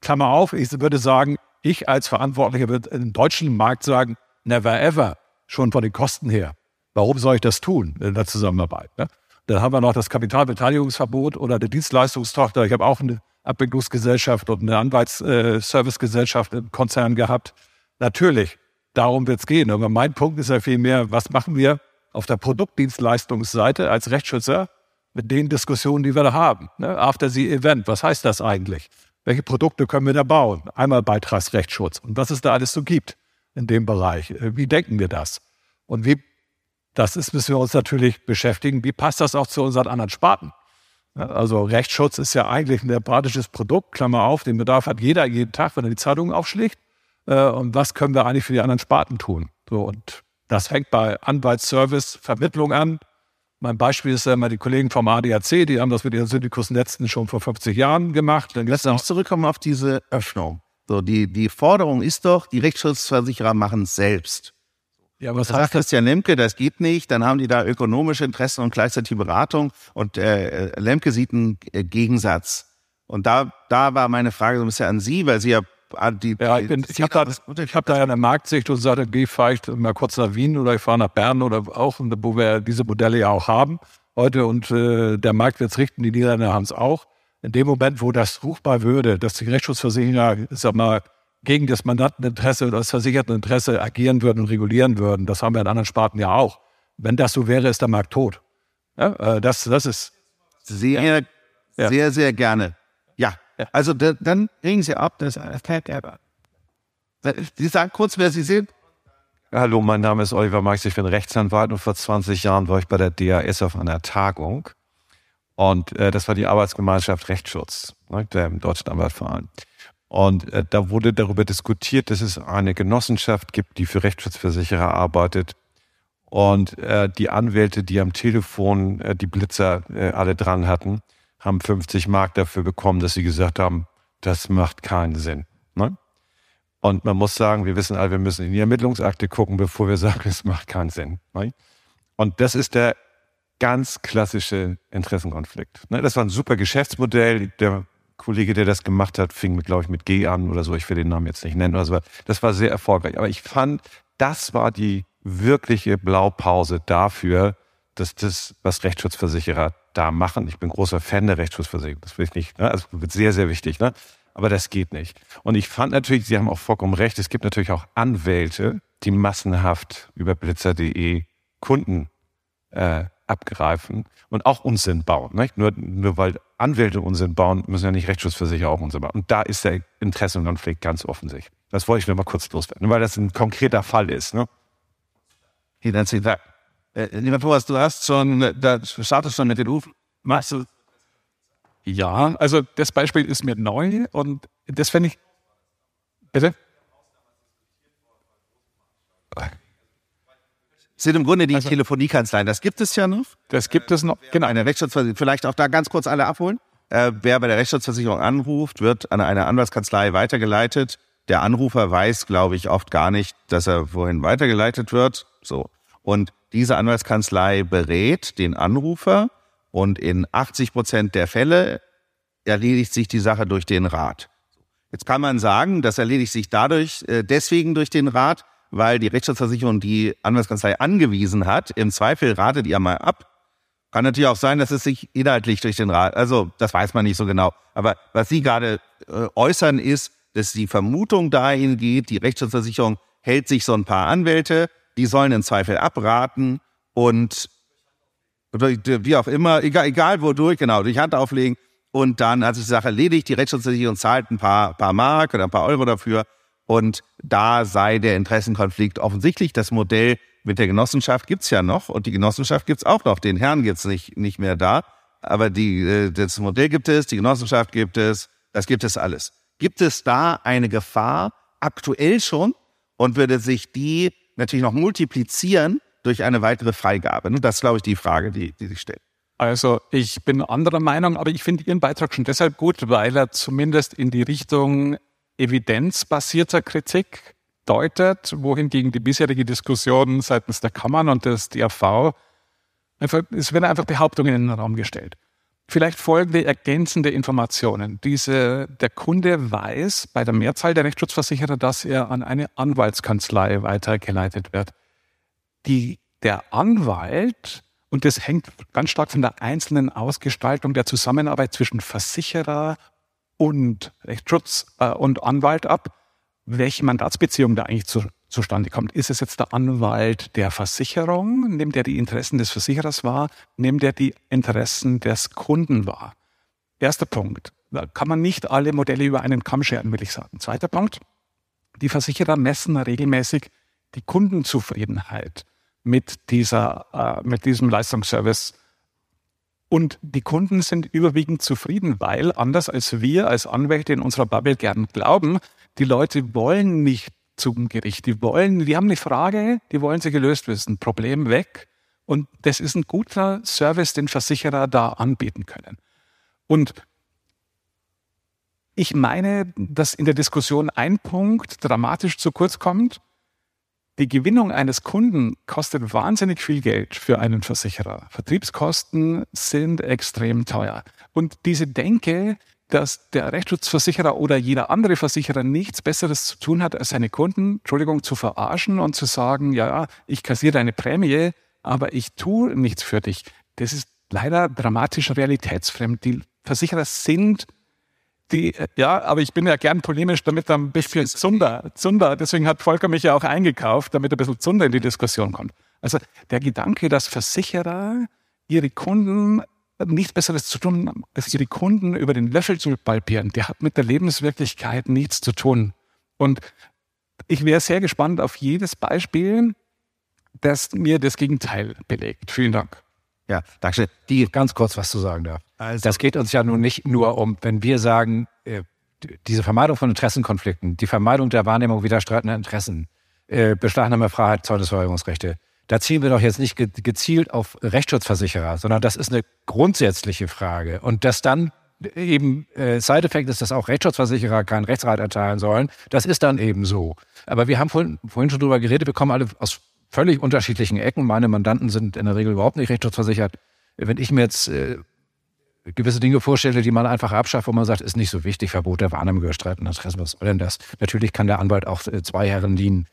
[SPEAKER 4] Klammer auf, ich würde sagen, ich als Verantwortlicher würde im deutschen Markt sagen, never ever, schon von den Kosten her. Warum soll ich das tun in der Zusammenarbeit? Ne? Dann haben wir noch das Kapitalbeteiligungsverbot oder die Dienstleistungstochter. Ich habe auch eine Abwicklungsgesellschaft und eine Anwaltsservicegesellschaft im Konzern gehabt. Natürlich, darum wird es gehen. Aber mein Punkt ist ja vielmehr, was machen wir auf der Produktdienstleistungsseite als Rechtsschützer mit den Diskussionen, die wir da haben? Ne? After the Event, was heißt das eigentlich? Welche Produkte können wir da bauen? Einmal Beitragsrechtsschutz und was es da alles so gibt in dem Bereich. Äh, wie denken wir das? Und wie, das ist, müssen wir uns natürlich beschäftigen. Wie passt das auch zu unseren anderen Sparten? Also Rechtsschutz ist ja eigentlich ein demokratisches Produkt, Klammer auf, den Bedarf hat jeder jeden Tag, wenn er die Zeitungen aufschlägt. Äh, und was können wir eigentlich für die anderen Sparten tun? So, und das fängt bei Anwaltsservice, Vermittlung an. Mein Beispiel ist ja immer die Kollegen vom ADAC, die haben das mit ihren Syndikusnetzen schon vor 50 Jahren gemacht.
[SPEAKER 2] Dann Lass uns zurückkommen auf diese Öffnung. So, die, die Forderung ist doch, die Rechtsschutzversicherer machen es selbst. Ja, was das sagt Christian Lemke, das geht nicht. Dann haben die da ökonomische Interessen und gleichzeitig Beratung. Und äh, Lemke sieht einen äh, Gegensatz. Und da, da war meine Frage so ein bisschen an Sie, weil Sie ja
[SPEAKER 4] die, ja, ich, bin, ich habe da, ich hab da ja eine Marktsicht und sage, geh, fahre ich mal kurz nach Wien oder ich fahre nach Bern oder auch, wo wir diese Modelle ja auch haben heute und äh, der Markt wird es richten, die Niederländer haben es auch. In dem Moment, wo das ruchbar würde, dass die Rechtsschutzversicherer, sag mal, gegen das Mandanteninteresse oder das Versicherteninteresse agieren würden und regulieren würden. Das haben wir in anderen Sparten ja auch. Wenn das so wäre, ist der Markt tot. Ja, äh, das, das ist.
[SPEAKER 2] Sehr, ja. sehr, sehr gerne. Ja. Ja. Also da, dann kriegen Sie ab, das Sie sagen kurz, wer Sie sind.
[SPEAKER 6] Hallo, mein Name ist Oliver Marx, ich bin Rechtsanwalt und vor 20 Jahren war ich bei der DAS auf einer Tagung. Und äh, das war die Arbeitsgemeinschaft Rechtsschutz, ne, der Deutschen Anwaltverein. Und äh, da wurde darüber diskutiert, dass es eine Genossenschaft gibt, die für Rechtsschutzversicherer arbeitet. Und äh, die Anwälte, die am Telefon äh, die Blitzer äh, alle dran hatten, haben 50 Mark dafür bekommen, dass sie gesagt haben, das macht keinen Sinn. Ne? Und man muss sagen, wir wissen alle, wir müssen in die Ermittlungsakte gucken, bevor wir sagen, es macht keinen Sinn. Ne? Und das ist der ganz klassische Interessenkonflikt. Ne? Das war ein super Geschäftsmodell. Der Kollege, der das gemacht hat, fing, glaube ich, mit G an oder so. Ich will den Namen jetzt nicht nennen. Oder so. Das war sehr erfolgreich. Aber ich fand, das war die wirkliche Blaupause dafür, dass das, was Rechtsschutzversicherer da machen, ich bin großer Fan der Rechtsschutzversicherung, das will ich nicht, ne? also wird sehr, sehr wichtig, ne? aber das geht nicht. Und ich fand natürlich, Sie haben auch vollkommen recht, es gibt natürlich auch Anwälte, die massenhaft über blitzer.de Kunden äh, abgreifen und auch Unsinn bauen. Nicht? Nur, nur weil Anwälte Unsinn bauen, müssen ja nicht Rechtsschutzversicherer auch Unsinn bauen. Und da ist der Interessenkonflikt ganz offensichtlich. Das wollte ich nur mal kurz loswerden, weil das ein konkreter Fall ist. Ne?
[SPEAKER 2] Hey, dann Dank. Äh, lieber Thomas, du hast schon, da startest schon mit den Rufen. Machst du?
[SPEAKER 5] Ja, also das Beispiel ist mir neu und das fände ich. Bitte?
[SPEAKER 2] sind im Grunde die also, Telefoniekanzleien. Das gibt es ja noch.
[SPEAKER 5] Das gibt es noch,
[SPEAKER 2] genau. Eine Rechtsschutzversicherung. Vielleicht auch da ganz kurz alle abholen. Äh, wer bei der Rechtsschutzversicherung anruft, wird an eine Anwaltskanzlei weitergeleitet. Der Anrufer weiß, glaube ich, oft gar nicht, dass er wohin weitergeleitet wird. So. Und diese Anwaltskanzlei berät den Anrufer und in 80 Prozent der Fälle erledigt sich die Sache durch den Rat. Jetzt kann man sagen, das erledigt sich dadurch, äh, deswegen durch den Rat, weil die Rechtsschutzversicherung die Anwaltskanzlei angewiesen hat. Im Zweifel ratet ihr mal ab. Kann natürlich auch sein, dass es sich inhaltlich durch den Rat, also das weiß man nicht so genau. Aber was Sie gerade äh, äußern ist, dass die Vermutung dahin geht, die Rechtsschutzversicherung hält sich so ein paar Anwälte, die sollen im Zweifel abraten und wie auch immer, egal, egal wodurch, genau, durch Hand auflegen. Und dann hat sich die Sache erledigt, die Rechtsschutzversicherung zahlt ein paar, paar Mark oder ein paar Euro dafür. Und da sei der Interessenkonflikt offensichtlich. Das Modell mit der Genossenschaft gibt's ja noch und die Genossenschaft gibt's auch noch. Den Herrn gibt's nicht, nicht mehr da. Aber die, äh, das Modell gibt es, die Genossenschaft gibt es, das gibt es alles. Gibt es da eine Gefahr aktuell schon und würde sich die natürlich noch multiplizieren durch eine weitere Freigabe? Das ist, glaube ich, die Frage, die, die sich stellt.
[SPEAKER 5] Also ich bin anderer Meinung, aber ich finde Ihren Beitrag schon deshalb gut, weil er zumindest in die Richtung evidenzbasierter Kritik deutet, wohingegen die bisherige Diskussion seitens der Kammern und des DRV einfach, es werden einfach Behauptungen in den Raum gestellt. Vielleicht folgende ergänzende Informationen. Diese, der Kunde weiß bei der Mehrzahl der Rechtsschutzversicherer, dass er an eine Anwaltskanzlei weitergeleitet wird. Die, der Anwalt, und das hängt ganz stark von der einzelnen Ausgestaltung der Zusammenarbeit zwischen Versicherer und Rechtsschutz äh, und Anwalt ab, welche Mandatsbeziehung da eigentlich zu, zustande kommt. Ist es jetzt der Anwalt der Versicherung? Nimmt er die Interessen des Versicherers wahr? Nimmt er die Interessen des Kunden wahr? Erster Punkt. Da kann man nicht alle Modelle über einen Kamm scheren, will ich sagen. Zweiter Punkt. Die Versicherer messen regelmäßig die Kundenzufriedenheit mit dieser, äh, mit diesem Leistungsservice. Und die Kunden sind überwiegend zufrieden, weil anders als wir als Anwälte in unserer Bubble gern glauben, die Leute wollen nicht zum Gericht. Die wollen, die haben eine Frage, die wollen sie gelöst wissen. Problem weg. Und das ist ein guter Service, den Versicherer da anbieten können. Und ich meine, dass in der Diskussion ein Punkt dramatisch zu kurz kommt. Die Gewinnung eines Kunden kostet wahnsinnig viel Geld für einen Versicherer. Vertriebskosten sind extrem teuer. Und diese Denke, dass der Rechtsschutzversicherer oder jeder andere Versicherer nichts Besseres zu tun hat, als seine Kunden, Entschuldigung, zu verarschen und zu sagen, ja, ich kassiere deine Prämie, aber ich tue nichts für dich. Das ist leider dramatisch realitätsfremd. Die Versicherer sind die, ja, aber ich bin ja gern polemisch, damit da ein bisschen Zunder, Zunder, deswegen hat Volker mich ja auch eingekauft, damit ein bisschen Zunder in die Diskussion kommt. Also der Gedanke, dass Versicherer ihre Kunden nichts Besseres zu tun, als ihre Kunden über den Löffel zu palpieren. Der hat mit der Lebenswirklichkeit nichts zu tun. Und ich wäre sehr gespannt auf jedes Beispiel, das mir das Gegenteil belegt. Vielen Dank.
[SPEAKER 3] Ja, danke. Die ganz kurz was zu sagen darf. Also. Das geht uns ja nun nicht nur um, wenn wir sagen, äh, diese Vermeidung von Interessenkonflikten, die Vermeidung der Wahrnehmung widerstreitender Interessen, äh, Beschlagnahme, Freiheit, Zollesverweigerungsrechte, da zielen wir doch jetzt nicht gezielt auf Rechtsschutzversicherer, sondern das ist eine grundsätzliche Frage. Und dass dann eben äh, Side-Effekt ist, dass auch Rechtsschutzversicherer keinen Rechtsrat erteilen sollen, das ist dann eben so. Aber wir haben vorhin, vorhin schon drüber geredet, wir kommen alle aus völlig unterschiedlichen Ecken. Meine Mandanten sind in der Regel überhaupt nicht rechtsschutzversichert. Wenn ich mir jetzt äh, gewisse Dinge vorstelle, die man einfach abschafft, wo man sagt, ist nicht so wichtig, Verbot der Wahrnehmung überstreiten, was soll denn das? Natürlich kann der Anwalt auch äh, zwei Herren dienen.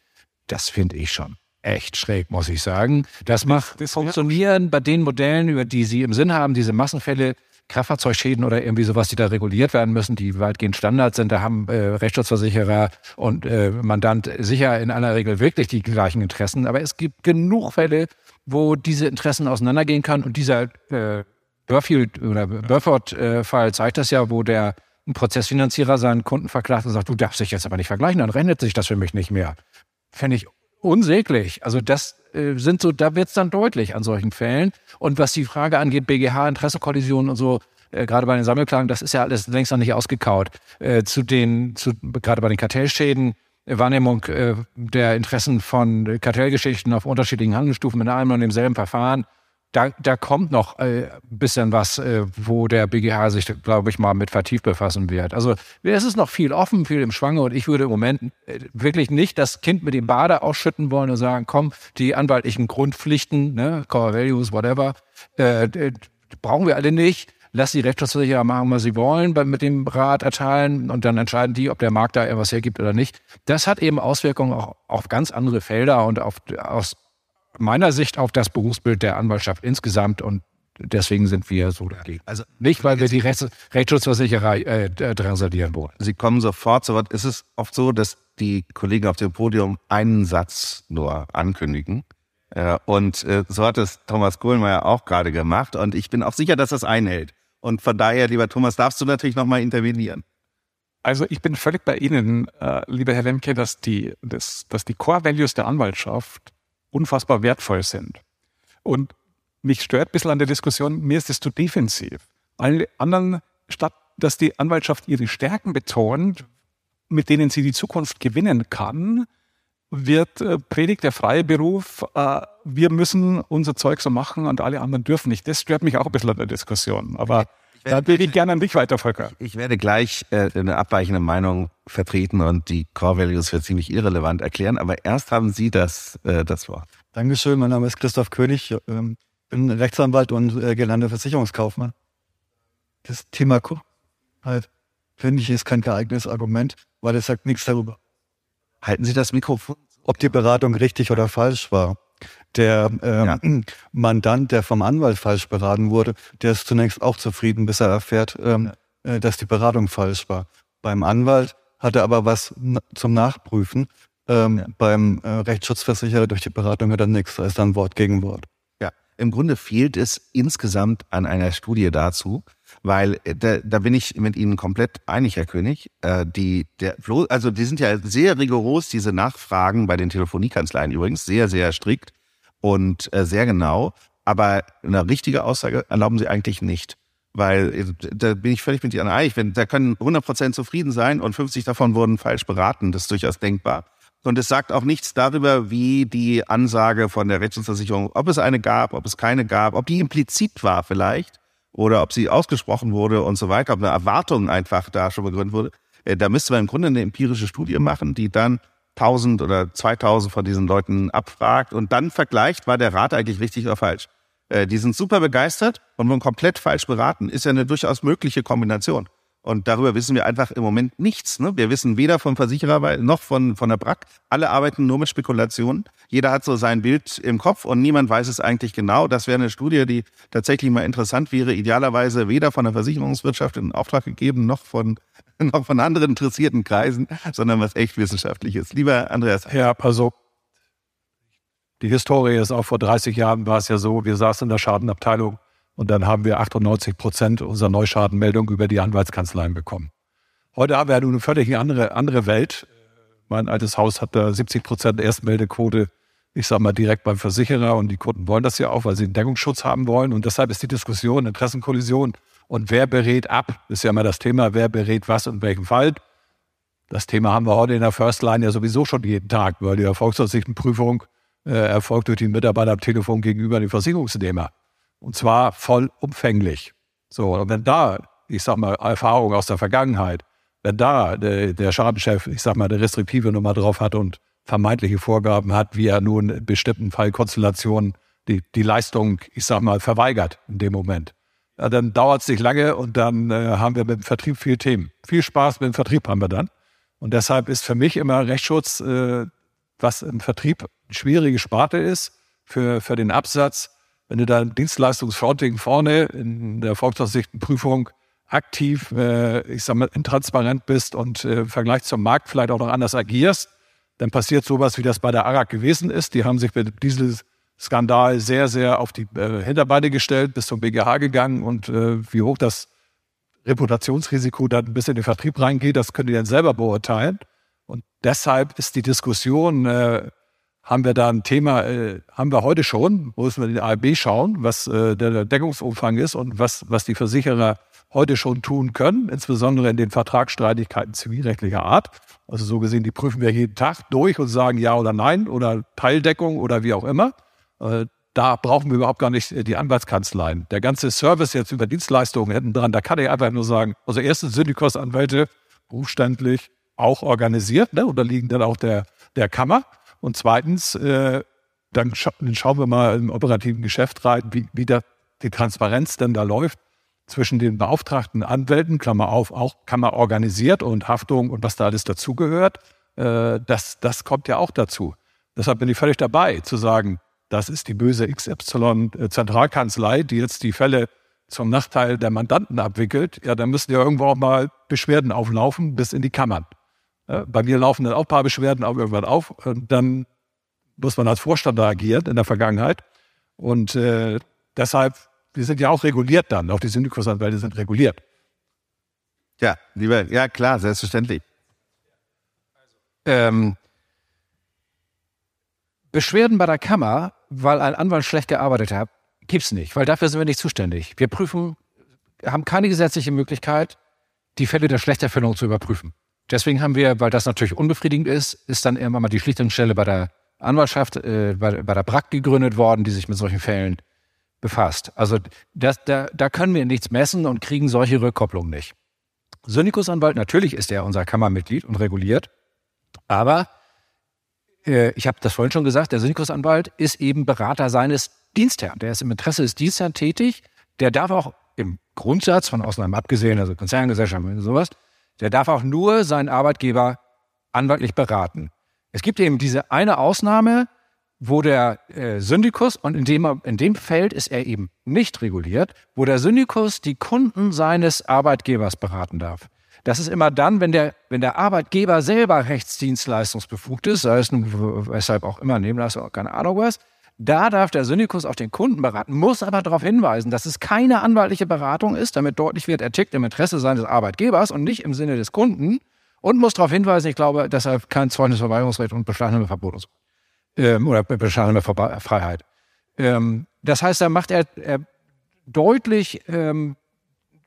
[SPEAKER 3] Das finde ich schon echt schräg, muss ich sagen. Das macht das funktionieren bei den Modellen, über die Sie im Sinn haben, diese Massenfälle, Kraftfahrzeugschäden oder irgendwie sowas, die da reguliert werden müssen, die weitgehend Standard sind. Da haben äh, Rechtsschutzversicherer und äh, Mandant sicher in aller Regel wirklich die gleichen Interessen. Aber es gibt genug Fälle, wo diese Interessen auseinandergehen können. Und dieser äh, Burfield oder Burford-Fall zeigt das ja, wo der Prozessfinanzierer seinen Kunden verklagt und sagt, du darfst dich jetzt aber nicht vergleichen, dann rennt sich das für mich nicht mehr. Fände ich unsäglich. Also das äh, sind so, da wird es dann deutlich an solchen Fällen. Und was die Frage angeht, BGH, Interessekollisionen und so, äh, gerade bei den Sammelklagen, das ist ja alles längst noch nicht ausgekaut. Äh, zu den, zu, gerade bei den Kartellschäden, äh, Wahrnehmung äh, der Interessen von Kartellgeschichten auf unterschiedlichen Handelsstufen in einem und demselben Verfahren da, da kommt noch äh, ein bisschen was, äh, wo der BGH sich, glaube ich, mal mit vertieft befassen wird. Also es ist noch viel offen, viel im Schwange und ich würde im Moment äh, wirklich nicht das Kind mit dem Bade ausschütten wollen und sagen, komm, die anwaltlichen Grundpflichten, ne, Core Values, whatever, äh, brauchen wir alle nicht. lass die Rechtsschutzversicherer machen, was sie wollen, mit dem Rat erteilen und dann entscheiden die, ob der Markt da etwas hergibt oder nicht. Das hat eben Auswirkungen auch auf ganz andere Felder und auf, aus meiner Sicht auf das Berufsbild der Anwaltschaft insgesamt und deswegen sind wir so dagegen. Also nicht, weil wir die Rechts Rechtsschutzversicherer äh, drangsalieren wollen.
[SPEAKER 2] Sie kommen sofort zu Wort. Es ist oft so, dass die Kollegen auf dem Podium einen Satz nur ankündigen. Äh, und äh, so hat es Thomas Kohlmeier auch gerade gemacht. Und ich bin auch sicher, dass das einhält. Und von daher, lieber Thomas, darfst du natürlich nochmal intervenieren.
[SPEAKER 5] Also ich bin völlig bei Ihnen, äh, lieber Herr Lemke, dass die, dass, dass die Core Values der Anwaltschaft unfassbar wertvoll sind. Und mich stört ein bisschen an der Diskussion, mir ist es zu defensiv. Alle anderen, statt dass die Anwaltschaft ihre Stärken betont, mit denen sie die Zukunft gewinnen kann, wird äh, predigt der freie Beruf, äh, wir müssen unser Zeug so machen und alle anderen dürfen nicht. Das stört mich auch ein bisschen an der Diskussion. Aber da will ich gerne an dich weiter, Volker.
[SPEAKER 2] Ich werde gleich äh, eine abweichende Meinung vertreten und die Core Values für ziemlich irrelevant erklären. Aber erst haben Sie das, äh, das Wort.
[SPEAKER 7] Dankeschön, mein Name ist Christoph König. Ähm, bin Rechtsanwalt und äh, gelernter Versicherungskaufmann. Das Thema halt, finde ich, ist kein geeignetes Argument, weil es sagt nichts darüber.
[SPEAKER 2] Halten Sie das Mikrofon?
[SPEAKER 7] Ob die Beratung richtig oder falsch war. Der äh, ja. Mandant, der vom Anwalt falsch beraten wurde, der ist zunächst auch zufrieden, bis er erfährt, ähm, ja. äh, dass die Beratung falsch war. Beim Anwalt hat er aber was zum Nachprüfen. Ähm, ja. Beim äh, Rechtsschutzversicherer durch die Beratung hat er nichts, da ist dann Wort gegen Wort.
[SPEAKER 2] Im Grunde fehlt es insgesamt an einer Studie dazu, weil äh, da, da bin ich mit Ihnen komplett einig, Herr König. Äh, die, der, also die sind ja sehr rigoros, diese Nachfragen bei den Telefoniekanzleien übrigens, sehr, sehr strikt und äh, sehr genau. Aber eine richtige Aussage erlauben sie eigentlich nicht. Weil äh, da bin ich völlig mit Ihnen einig. Wenn, da können 100 Prozent zufrieden sein und 50 davon wurden falsch beraten. Das ist durchaus denkbar. Und es sagt auch nichts darüber, wie die Ansage von der Rechtsschutzversicherung, ob es eine gab, ob es keine gab, ob die implizit war vielleicht oder ob sie ausgesprochen wurde und so weiter, ob eine Erwartung einfach da schon begründet wurde. Äh, da müsste man im Grunde eine empirische Studie machen, die dann 1000 oder 2000 von diesen Leuten abfragt und dann vergleicht, war der Rat eigentlich richtig oder falsch. Äh, die sind super begeistert und wurden komplett falsch beraten. Ist ja eine durchaus mögliche Kombination. Und darüber wissen wir einfach im Moment nichts. Ne? Wir wissen weder vom Versicherer noch von, von der BRAC. Alle arbeiten nur mit Spekulationen. Jeder hat so sein Bild im Kopf und niemand weiß es eigentlich genau. Das wäre eine Studie, die tatsächlich mal interessant wäre. Idealerweise weder von der Versicherungswirtschaft in Auftrag gegeben, noch von, noch von anderen interessierten Kreisen, sondern was echt wissenschaftliches. Lieber Andreas.
[SPEAKER 4] Ja, also die Historie ist auch vor 30 Jahren war es ja so, wir saßen in der Schadenabteilung und dann haben wir 98 Prozent unserer Neuschadenmeldung über die Anwaltskanzleien bekommen. Heute haben wir eine völlig andere, andere Welt. Mein altes Haus hat da 70 Prozent Erstmeldequote, ich sage mal direkt beim Versicherer und die Kunden wollen das ja auch, weil sie einen Deckungsschutz haben wollen und deshalb ist die Diskussion Interessenkollision und wer berät ab, ist ja immer das Thema, wer berät was und in welchem Fall. Das Thema haben wir heute in der First Line ja sowieso schon jeden Tag, weil die Erfolgsaussichtenprüfung äh, erfolgt durch die Mitarbeiter am Telefon gegenüber dem Versicherungsnehmer. Und zwar vollumfänglich. So, und wenn da, ich sag mal, Erfahrung aus der Vergangenheit, wenn da der, der Schadenchef, ich sag mal, eine restriktive Nummer drauf hat und vermeintliche Vorgaben hat, wie er nun in bestimmten Fallkonstellationen die, die Leistung, ich sag mal, verweigert in dem Moment. Ja, dann dauert es nicht lange und dann äh, haben wir mit dem Vertrieb viel Themen. Viel Spaß mit dem Vertrieb haben wir dann. Und deshalb ist für mich immer Rechtsschutz, äh, was im Vertrieb eine schwierige Sparte ist, für, für den Absatz, wenn du da Dienstleistungsfronting vorne in der Volksaussichtenprüfung aktiv, äh, ich sag mal, intransparent bist und äh, im Vergleich zum Markt vielleicht auch noch anders agierst, dann passiert sowas, wie das bei der ARAG gewesen ist. Die haben sich mit diesem Skandal sehr, sehr auf die äh, Hinterbeine gestellt, bis zum BGH gegangen und äh, wie hoch das Reputationsrisiko dann bis in den Vertrieb reingeht, das könnt ihr dann selber beurteilen. Und deshalb ist die Diskussion, äh, haben wir da ein Thema, äh, haben wir heute schon, müssen wir den ARB schauen, was äh, der Deckungsumfang ist und was, was die Versicherer heute schon tun können, insbesondere in den Vertragsstreitigkeiten zivilrechtlicher Art. Also so gesehen, die prüfen wir jeden Tag durch und sagen ja oder nein oder Teildeckung oder wie auch immer. Äh, da brauchen wir überhaupt gar nicht äh, die Anwaltskanzleien. Der ganze Service jetzt über Dienstleistungen hätten dran, da kann ich einfach nur sagen, also erstens sind die Kostanwälte berufsständlich auch organisiert, ne, unterliegen dann auch der, der Kammer. Und zweitens, äh, dann, scha dann, schauen wir mal im operativen Geschäft rein, wie, wie da die Transparenz denn da läuft zwischen den beauftragten Anwälten, Klammer auf, auch Kammer organisiert und Haftung und was da alles dazugehört, äh, das, das kommt ja auch dazu. Deshalb bin ich völlig dabei, zu sagen, das ist die böse XY-Zentralkanzlei, die jetzt die Fälle zum Nachteil der Mandanten abwickelt. Ja, dann müssen ja irgendwo auch mal Beschwerden auflaufen bis in die Kammern. Bei mir laufen dann auch ein paar Beschwerden auch irgendwann auf. Und dann muss man als Vorstand da agieren in der Vergangenheit. Und äh, deshalb, wir sind ja auch reguliert dann. Auch die Syndikusanwälte sind reguliert.
[SPEAKER 2] Ja, lieber, ja klar, selbstverständlich.
[SPEAKER 3] Ähm, Beschwerden bei der Kammer, weil ein Anwalt schlecht gearbeitet hat, gibt's nicht, weil dafür sind wir nicht zuständig. Wir prüfen, haben keine gesetzliche Möglichkeit, die Fälle der Schlechterfüllung zu überprüfen. Deswegen haben wir, weil das natürlich unbefriedigend ist, ist dann irgendwann mal die Schlichtungsstelle bei der Anwaltschaft, äh, bei, bei der BRAC gegründet worden, die sich mit solchen Fällen befasst. Also das, da, da können wir nichts messen und kriegen solche Rückkopplungen nicht. Syndikusanwalt, natürlich ist er unser Kammermitglied und reguliert, aber ich habe das vorhin schon gesagt, der Syndikusanwalt ist eben Berater seines Dienstherrn. Der ist im Interesse des Dienstherrn tätig. Der darf auch im Grundsatz, von Ausnahmen abgesehen, also Konzerngesellschaften und sowas, der darf auch nur seinen Arbeitgeber anwaltlich beraten. Es gibt eben diese eine Ausnahme, wo der äh, Syndikus, und in dem, in dem Feld ist er eben nicht reguliert, wo der Syndikus die Kunden seines Arbeitgebers beraten darf. Das ist immer dann, wenn der, wenn der Arbeitgeber selber rechtsdienstleistungsbefugt ist, sei es nun weshalb auch immer, Nebenleistung, keine Ahnung was, da darf der Syndikus auch den Kunden beraten, muss aber darauf hinweisen, dass es keine anwaltliche Beratung ist, damit deutlich wird, er tickt im Interesse seines Arbeitgebers und nicht im Sinne des Kunden und muss darauf hinweisen, ich glaube, deshalb kein Zeugnisverweigerungsrecht und Beschlagnahmeverbot und so. Ähm, oder Beschlagnahmefreiheit. Ähm, das heißt, da macht er, er deutlich, ähm,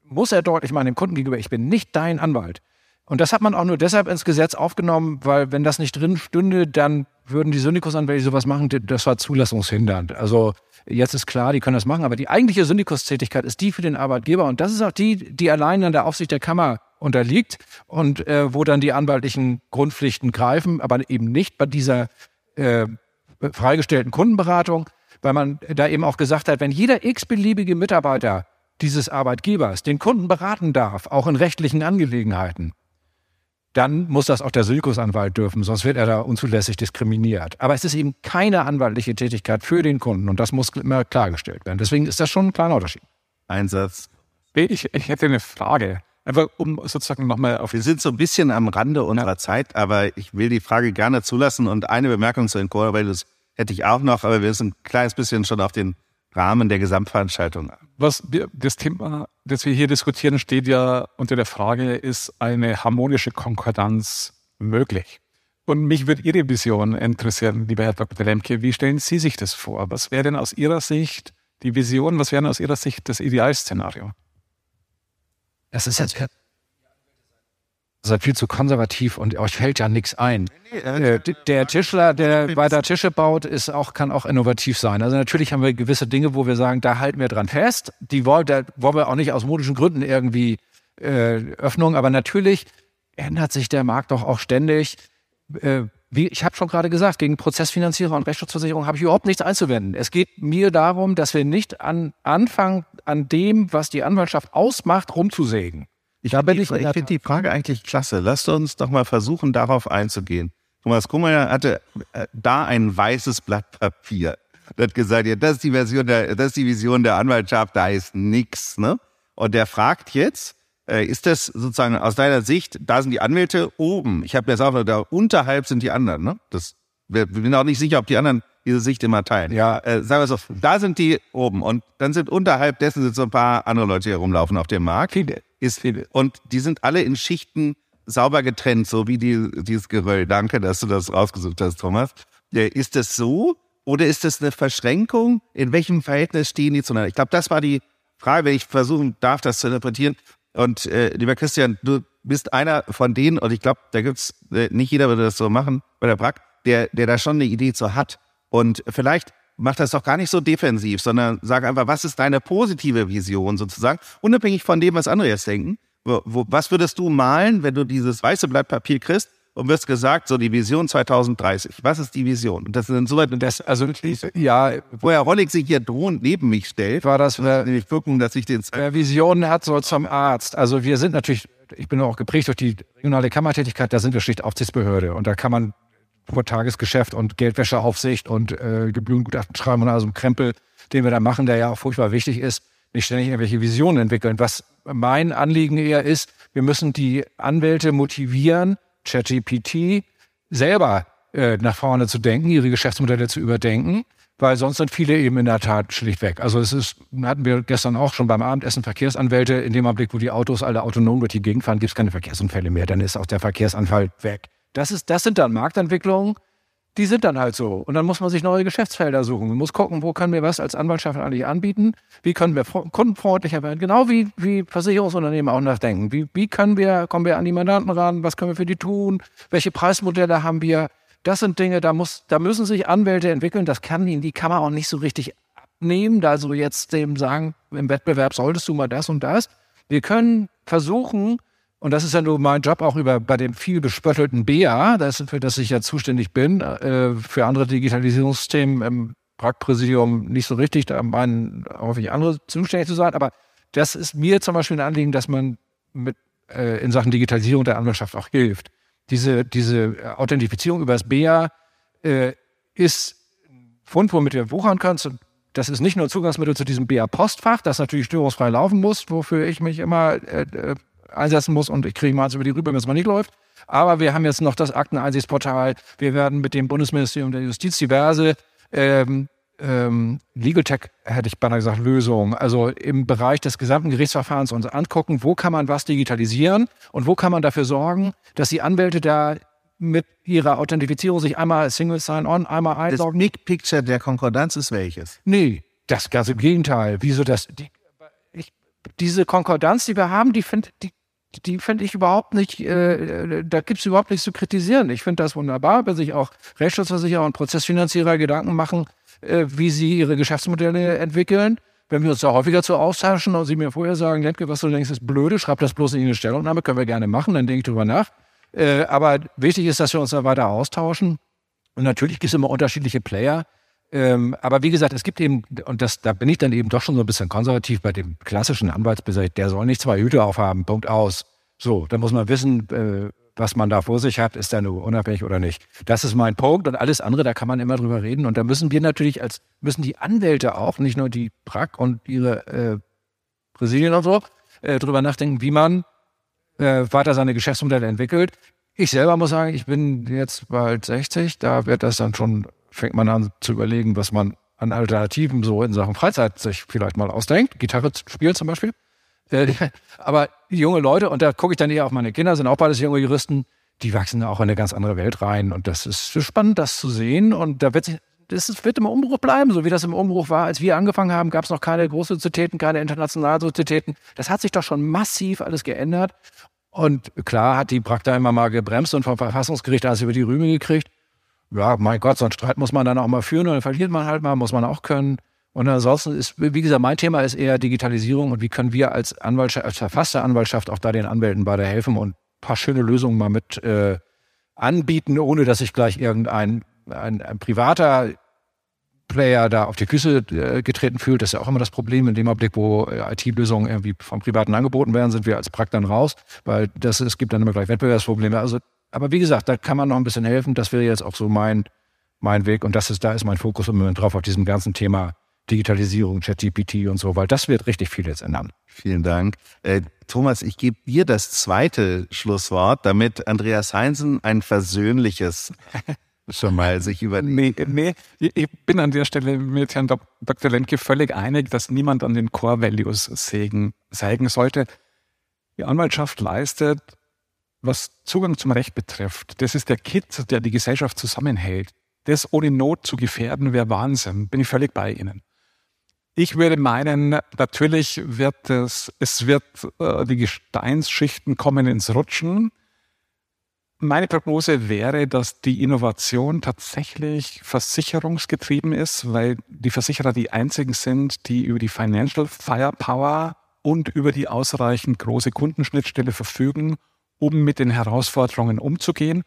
[SPEAKER 3] muss er deutlich machen dem Kunden gegenüber, ich bin nicht dein Anwalt. Und das hat man auch nur deshalb ins Gesetz aufgenommen, weil wenn das nicht drin stünde, dann würden die Syndikusanwälte sowas machen, das war zulassungshindernd. Also jetzt ist klar, die können das machen, aber die eigentliche Syndikustätigkeit ist die für den Arbeitgeber und das ist auch die, die allein an der Aufsicht der Kammer unterliegt und äh, wo dann die anwaltlichen Grundpflichten greifen, aber eben nicht bei dieser äh, freigestellten Kundenberatung, weil man da eben auch gesagt hat, wenn jeder x-beliebige Mitarbeiter dieses Arbeitgebers den Kunden beraten darf, auch in rechtlichen Angelegenheiten, dann muss das auch der Silkusanwalt dürfen, sonst wird er da unzulässig diskriminiert. Aber es ist eben keine anwaltliche Tätigkeit für den Kunden und das muss immer klargestellt werden. Deswegen ist das schon ein kleiner Unterschied.
[SPEAKER 2] Einsatz.
[SPEAKER 5] Ich, ich hätte eine Frage. Einfach um sozusagen nochmal auf.
[SPEAKER 2] Wir sind so ein bisschen am Rande unserer ja. Zeit, aber ich will die Frage gerne zulassen und eine Bemerkung zu den das hätte ich auch noch, aber wir sind ein kleines bisschen schon auf den Rahmen der Gesamtveranstaltung.
[SPEAKER 5] Was wir, das Thema, das wir hier diskutieren, steht ja unter der Frage, ist eine harmonische Konkordanz möglich? Und mich würde Ihre Vision interessieren, lieber Herr Dr. Lemke. Wie stellen Sie sich das vor? Was wäre denn aus Ihrer Sicht die Vision? Was wäre denn aus Ihrer Sicht das Idealszenario?
[SPEAKER 3] Das ist jetzt seid viel zu konservativ und euch fällt ja nichts ein. Äh, der Tischler, der weiter Tische baut, ist auch, kann auch innovativ sein. Also natürlich haben wir gewisse Dinge, wo wir sagen, da halten wir dran fest. Die wollen, da wollen wir auch nicht aus modischen Gründen irgendwie äh, Öffnung, aber natürlich ändert sich der Markt doch auch ständig. Äh, wie, ich habe schon gerade gesagt, gegen Prozessfinanzierer und Rechtsschutzversicherung habe ich überhaupt nichts einzuwenden. Es geht mir darum, dass wir nicht an, anfangen, an dem, was die Anwaltschaft ausmacht, rumzusägen.
[SPEAKER 2] Ich, da bin ich, ich finde die Frage eigentlich klasse. Lasst uns doch mal versuchen, darauf einzugehen. Thomas Kummer hatte äh, da ein weißes Blatt Papier. Er hat gesagt, ja, das ist die Version der, das ist die Vision der Anwaltschaft, da ist nix, ne? Und der fragt jetzt, äh, ist das sozusagen aus deiner Sicht, da sind die Anwälte oben. Ich habe jetzt auch noch, da unterhalb sind die anderen, ne? Das, wir, sind auch nicht sicher, ob die anderen diese Sicht immer teilen. Ja. Äh, sagen wir so, da sind die oben und dann sind unterhalb dessen sind so ein paar andere Leute hier rumlaufen auf dem Markt. Viele. Ist, viele. Und die sind alle in Schichten sauber getrennt, so wie die, dieses Geröll. Danke, dass du das rausgesucht hast, Thomas. Ist das so oder ist das eine Verschränkung? In welchem Verhältnis stehen die zueinander? Ich glaube, das war die Frage, wenn ich versuchen darf, das zu interpretieren. Und äh, lieber Christian, du bist einer von denen, und ich glaube, da gibt's äh, nicht jeder würde das so machen bei der Brack, der, der da schon eine Idee zu hat. Und vielleicht macht das doch gar nicht so defensiv, sondern sag einfach, was ist deine positive Vision sozusagen, unabhängig von dem, was andere jetzt denken. Wo, wo, was würdest du malen, wenn du dieses weiße Blatt Papier kriegst und wirst gesagt, so die Vision 2030. Was ist die Vision? Und das ist insoweit, das, also ja, wo Herr Rollig sich hier drohend neben mich stellt,
[SPEAKER 3] war das, wer,
[SPEAKER 2] nämlich gucken, dass ich den
[SPEAKER 3] Wer Visionen hat, soll zum Arzt. Also wir sind natürlich, ich bin auch geprägt durch die regionale Kammertätigkeit, da sind wir schlicht Aufsichtsbehörde und da kann man vor Tagesgeschäft und Geldwäscheaufsicht und äh, Gebührengutachten schreiben und also Krempel, den wir da machen, der ja auch furchtbar wichtig ist, nicht ständig irgendwelche Visionen entwickeln. Was mein Anliegen eher ist, wir müssen die Anwälte motivieren, ChatGPT selber äh, nach vorne zu denken, ihre Geschäftsmodelle zu überdenken, weil sonst sind viele eben in der Tat schlicht weg. Also es ist, hatten wir gestern auch schon beim Abendessen Verkehrsanwälte, in dem Augenblick, wo die Autos alle autonom durch die Gegend fahren, gibt es keine Verkehrsunfälle mehr, dann ist auch der Verkehrsanfall weg. Das, ist, das sind dann Marktentwicklungen, die sind dann halt so. Und dann muss man sich neue Geschäftsfelder suchen. Man muss gucken, wo können wir was als Anwaltschaft eigentlich anbieten? Wie können wir kundenfreundlicher werden? Genau wie, wie Versicherungsunternehmen auch nachdenken. Wie, wie können wir, kommen wir an die Mandanten ran? Was können wir für die tun? Welche Preismodelle haben wir? Das sind Dinge, da muss, da müssen sich Anwälte entwickeln. Das kann ihnen die Kammer auch nicht so richtig abnehmen. Also jetzt dem sagen, im Wettbewerb solltest du mal das und das. Wir können versuchen, und das ist ja nur mein Job auch über bei dem viel bespöttelten BA, das, für das ich ja zuständig bin, äh, für andere Digitalisierungsthemen im Praktpräsidium nicht so richtig, da meinen häufig andere zuständig zu sein. Aber das ist mir zum Beispiel ein Anliegen, dass man mit, äh, in Sachen Digitalisierung der Anwaltschaft auch hilft. Diese, diese Authentifizierung über das BA äh, ist ein Fund, womit du wuchern kannst. Und das ist nicht nur Zugangsmittel zu diesem BA-Postfach, das natürlich störungsfrei laufen muss, wofür ich mich immer äh, äh einsetzen muss und ich kriege mal über die Rübe, wenn es mal nicht läuft. Aber wir haben jetzt noch das Akteneinsichtsportal. Wir werden mit dem Bundesministerium der Justiz diverse ähm, ähm, Legal Tech, hätte ich beinahe gesagt, Lösungen, also im Bereich des gesamten Gerichtsverfahrens uns angucken, wo kann man was digitalisieren und wo kann man dafür sorgen, dass die Anwälte da mit ihrer Authentifizierung sich einmal Single Sign-On, einmal einloggen.
[SPEAKER 2] Das Big Picture der Konkordanz ist welches?
[SPEAKER 3] Nee, das ganze Gegenteil. Wieso das? Die, ich, diese Konkordanz, die wir haben, die, find, die die finde ich überhaupt nicht, äh, da gibt es überhaupt nichts zu kritisieren. Ich finde das wunderbar, wenn sich auch Rechtsschutzversicherer und Prozessfinanzierer Gedanken machen, äh, wie sie ihre Geschäftsmodelle entwickeln. Wenn wir uns da häufiger zu austauschen und sie mir vorher sagen, Lemke, was du denkst, ist blöde, schreib das bloß in eine Stellungnahme, können wir gerne machen, dann denke ich drüber nach. Äh, aber wichtig ist, dass wir uns da weiter austauschen. Und natürlich gibt es immer unterschiedliche Player. Ähm, aber wie gesagt, es gibt eben, und das, da bin ich dann eben doch schon so ein bisschen konservativ bei dem klassischen Anwaltsbesitz, der soll nicht zwei Hüte aufhaben, Punkt aus. So, da muss man wissen, äh, was man da vor sich hat, ist der nur unabhängig oder nicht. Das ist mein Punkt und alles andere, da kann man immer drüber reden. Und da müssen wir natürlich als, müssen die Anwälte auch, nicht nur die PRAG und ihre äh, Präsidien und so, äh, drüber nachdenken, wie man äh, weiter seine Geschäftsmodelle entwickelt. Ich selber muss sagen, ich bin jetzt bald 60, da wird das dann schon fängt man an zu überlegen, was man an Alternativen so in Sachen Freizeit sich vielleicht mal ausdenkt. Gitarre spielen zum Beispiel. Äh, aber junge Leute, und da gucke ich dann eher auf meine Kinder, sind auch beides junge Juristen, die wachsen auch in eine ganz andere Welt rein. Und das ist spannend, das zu sehen. Und da wird sich, das wird im Umbruch bleiben, so wie das im Umbruch war. Als wir angefangen haben, gab es noch keine Großsozietäten, keine internationalen Sozietäten. Das hat sich doch schon massiv alles geändert. Und klar hat die Prakta immer mal gebremst und vom Verfassungsgericht alles über die Rübe gekriegt ja, mein Gott, so einen Streit muss man dann auch mal führen und dann verliert man halt mal, muss man auch können. Und ansonsten ist, wie gesagt, mein Thema ist eher Digitalisierung und wie können wir als Anwaltschaft, als verfasste Anwaltschaft auch da den Anwälten bei der helfen und ein paar schöne Lösungen mal mit äh, anbieten, ohne dass sich gleich irgendein ein, ein privater Player da auf die Füße äh, getreten fühlt. Das ist ja auch immer das Problem. In dem Augenblick, wo äh, IT-Lösungen irgendwie vom Privaten angeboten werden, sind wir als Prakt dann raus, weil das, es gibt dann immer gleich Wettbewerbsprobleme. Also aber wie gesagt, da kann man noch ein bisschen helfen. Das wäre jetzt auch so mein, mein Weg. Und das ist, da ist mein Fokus im Moment drauf auf diesem ganzen Thema Digitalisierung, ChatGPT und so, weil das wird richtig viel jetzt ändern.
[SPEAKER 2] Vielen Dank. Äh, Thomas, ich gebe dir das zweite Schlusswort, damit Andreas Heinzen ein versöhnliches schon mal sich überlegt.
[SPEAKER 5] Nee, nee, ich bin an der Stelle mit Herrn Dr. Lemke völlig einig, dass niemand an den Core Values sägen, sägen sollte. Die Anwaltschaft leistet was Zugang zum Recht betrifft, das ist der Kit, der die Gesellschaft zusammenhält. Das ohne Not zu gefährden, wäre Wahnsinn. Bin ich völlig bei Ihnen. Ich würde meinen, natürlich wird es, es wird äh, die Gesteinsschichten kommen ins Rutschen. Meine Prognose wäre, dass die Innovation tatsächlich versicherungsgetrieben ist, weil die Versicherer die einzigen sind, die über die Financial Firepower und über die ausreichend große Kundenschnittstelle verfügen, um mit den Herausforderungen umzugehen.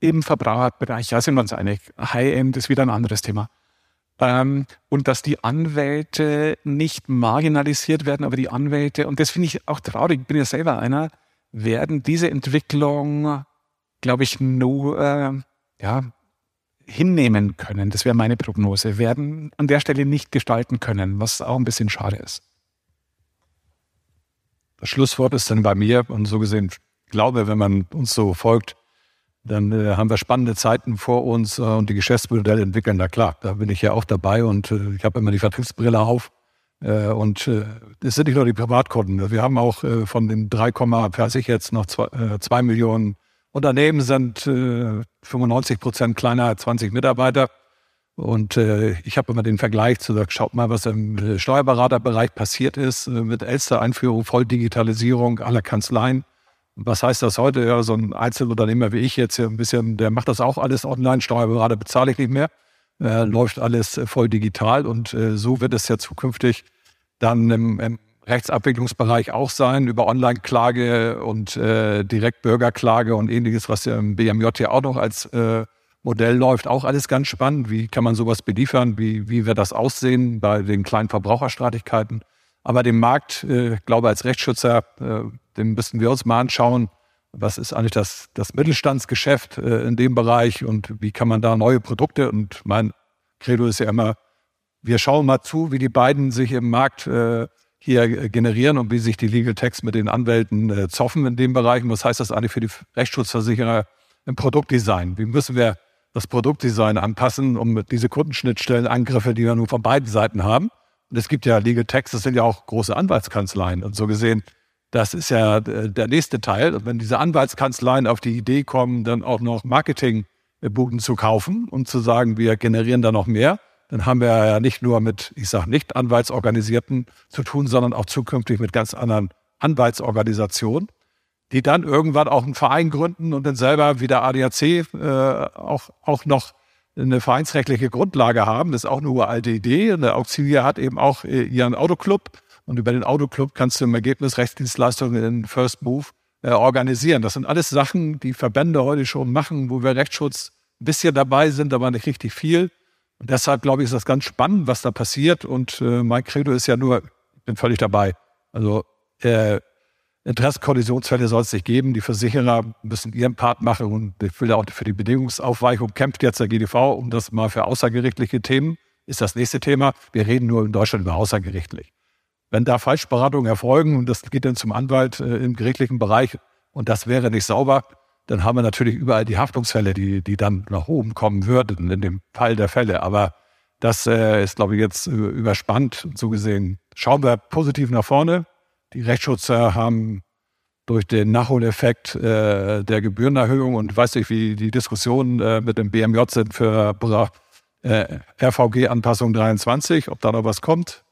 [SPEAKER 5] Im Verbraucherbereich, ja, sind wir uns einig. High-End ist wieder ein anderes Thema. Ähm, und dass die Anwälte nicht marginalisiert werden, aber die Anwälte, und das finde ich auch traurig, ich bin ja selber einer, werden diese Entwicklung, glaube ich, nur äh, ja, hinnehmen können. Das wäre meine Prognose. Werden an der Stelle nicht gestalten können, was auch ein bisschen schade ist.
[SPEAKER 4] Das Schlusswort ist dann bei mir und so gesehen glaube, wenn man uns so folgt, dann äh, haben wir spannende Zeiten vor uns äh, und die Geschäftsmodelle entwickeln. Na klar, da bin ich ja auch dabei und äh, ich habe immer die Vertriebsbrille auf. Äh, und äh, es sind nicht nur die Privatkunden. Wir haben auch äh, von den 3, weiß ich jetzt noch zwei, äh, zwei Millionen Unternehmen sind äh, 95 Prozent kleiner als 20 Mitarbeiter. Und äh, ich habe immer den Vergleich zu sagen, schaut mal, was im Steuerberaterbereich passiert ist äh, mit Elster-Einführung, Volldigitalisierung aller Kanzleien. Was heißt das heute? Ja, so ein Einzelunternehmer wie ich jetzt hier ein bisschen, der macht das auch alles online. Steuerberater bezahle ich nicht mehr. Äh, läuft alles äh, voll digital und äh, so wird es ja zukünftig dann im, im Rechtsabwicklungsbereich auch sein, über Online-Klage und äh, Direktbürgerklage und ähnliches, was ja im BMJ ja auch noch als äh, Modell läuft. Auch alles ganz spannend. Wie kann man sowas beliefern? Wie, wie wird das aussehen bei den kleinen Verbraucherstreitigkeiten? Aber den Markt, äh, glaube als Rechtsschützer, äh, den müssten wir uns mal anschauen. Was ist eigentlich das, das Mittelstandsgeschäft äh, in dem Bereich und wie kann man da neue Produkte? Und mein Credo ist ja immer, wir schauen mal zu, wie die beiden sich im Markt äh, hier generieren und wie sich die Legal Text mit den Anwälten äh, zoffen in dem Bereich. Und was heißt das eigentlich für die Rechtsschutzversicherer im Produktdesign? Wie müssen wir das Produktdesign anpassen, um diese Kundenschnittstellenangriffe, die wir nun von beiden Seiten haben? Und es gibt ja Legal Text, das sind ja auch große Anwaltskanzleien. Und so gesehen das ist ja äh, der nächste Teil. Und wenn diese Anwaltskanzleien auf die Idee kommen, dann auch noch Marketingbuden zu kaufen und zu sagen, wir generieren da noch mehr, dann haben wir ja nicht nur mit, ich sage nicht Anwaltsorganisierten zu tun, sondern auch zukünftig mit ganz anderen Anwaltsorganisationen, die dann irgendwann auch einen Verein gründen und dann selber wie der ADAC äh, auch, auch noch eine vereinsrechtliche Grundlage haben. Das ist auch eine uralte Idee. Und der Auxilia hat eben auch äh, ihren Autoclub und über den Autoclub kannst du im Ergebnis Rechtsdienstleistungen in First Move äh, organisieren. Das sind alles Sachen, die Verbände heute schon machen, wo wir Rechtsschutz ein bisschen dabei sind, aber nicht richtig viel. Und deshalb glaube ich, ist das ganz spannend, was da passiert. Und äh, mein Credo ist ja nur, ich bin völlig dabei. Also äh, Interessenkollisionsfälle soll es nicht geben. Die Versicherer müssen ihren Part machen und ich will auch für die Bedingungsaufweichung kämpft jetzt der GDV um das mal für außergerichtliche Themen. Ist das nächste Thema. Wir reden nur in Deutschland über außergerichtlich. Wenn da Falschberatungen erfolgen und das geht dann zum Anwalt äh, im gerichtlichen Bereich und das wäre nicht sauber, dann haben wir natürlich überall die Haftungsfälle, die, die dann nach oben kommen würden in dem Fall der Fälle. Aber das äh, ist, glaube ich, jetzt überspannt. Und so gesehen schauen wir positiv nach vorne. Die Rechtsschutzer haben durch den Nachholeffekt äh, der Gebührenerhöhung und weiß nicht, wie die Diskussionen äh, mit dem BMJ sind für äh, RVG-Anpassung 23, ob da noch was kommt.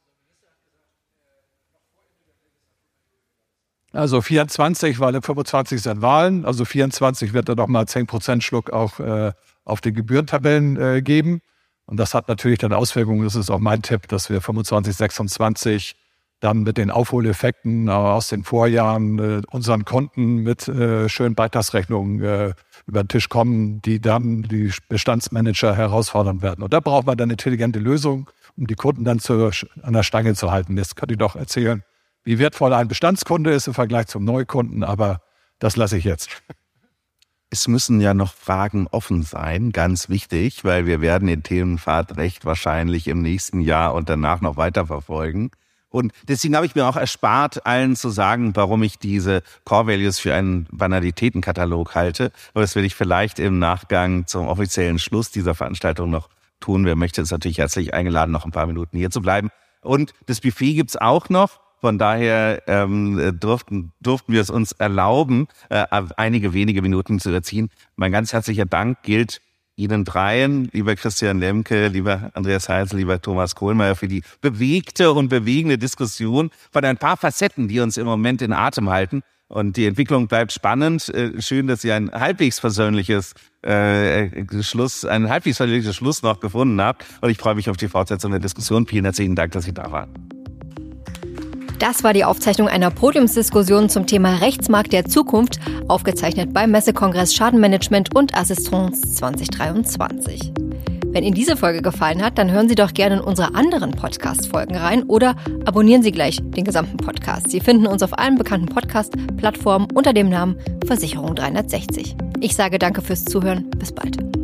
[SPEAKER 4] Also 24, weil im 25 sind Wahlen. Also 24 wird er nochmal 10% Schluck auch äh, auf die Gebührentabellen äh, geben. Und das hat natürlich dann Auswirkungen. Das ist auch mein Tipp, dass wir 25, 26 dann mit den Aufholeffekten äh, aus den Vorjahren äh, unseren Konten mit äh, schönen Beitragsrechnungen über den Tisch kommen, die dann die Bestandsmanager herausfordern werden. Und da braucht man dann intelligente Lösung, um die Kunden dann zu, an der Stange zu halten. Das könnte ich doch erzählen, wie wertvoll ein Bestandskunde ist im Vergleich zum Neukunden, aber das lasse ich jetzt.
[SPEAKER 2] Es müssen ja noch Fragen offen sein, ganz wichtig, weil wir werden den Themenpfad recht wahrscheinlich im nächsten Jahr und danach noch weiter verfolgen. Und deswegen habe ich mir auch erspart, allen zu sagen, warum ich diese Core Values für einen Banalitätenkatalog halte. Aber das will ich vielleicht im Nachgang zum offiziellen Schluss dieser Veranstaltung noch tun. Wer möchte, ist natürlich herzlich eingeladen, noch ein paar Minuten hier zu bleiben. Und das Buffet gibt's auch noch. Von daher ähm, durften, durften wir es uns erlauben, äh, einige wenige Minuten zu erziehen. Mein ganz herzlicher Dank gilt Ihnen dreien, lieber Christian Lemke, lieber Andreas Heisel, lieber Thomas Kohlmeier, für die bewegte und bewegende Diskussion von ein paar Facetten, die uns im Moment in Atem halten. Und die Entwicklung bleibt spannend. Äh, schön, dass Sie ein halbwegs versöhnliches äh, Schluss, ein halbwegs versöhnliches Schluss noch gefunden habt. Und ich freue mich auf die Fortsetzung der Diskussion. Vielen herzlichen Dank, dass Sie da waren.
[SPEAKER 1] Das war die Aufzeichnung einer Podiumsdiskussion zum Thema Rechtsmarkt der Zukunft, aufgezeichnet beim Messekongress Schadenmanagement und Assistance 2023. Wenn Ihnen diese Folge gefallen hat, dann hören Sie doch gerne in unsere anderen Podcast-Folgen rein oder abonnieren Sie gleich den gesamten Podcast. Sie finden uns auf allen bekannten Podcast-Plattformen unter dem Namen Versicherung 360. Ich sage danke fürs Zuhören. Bis bald.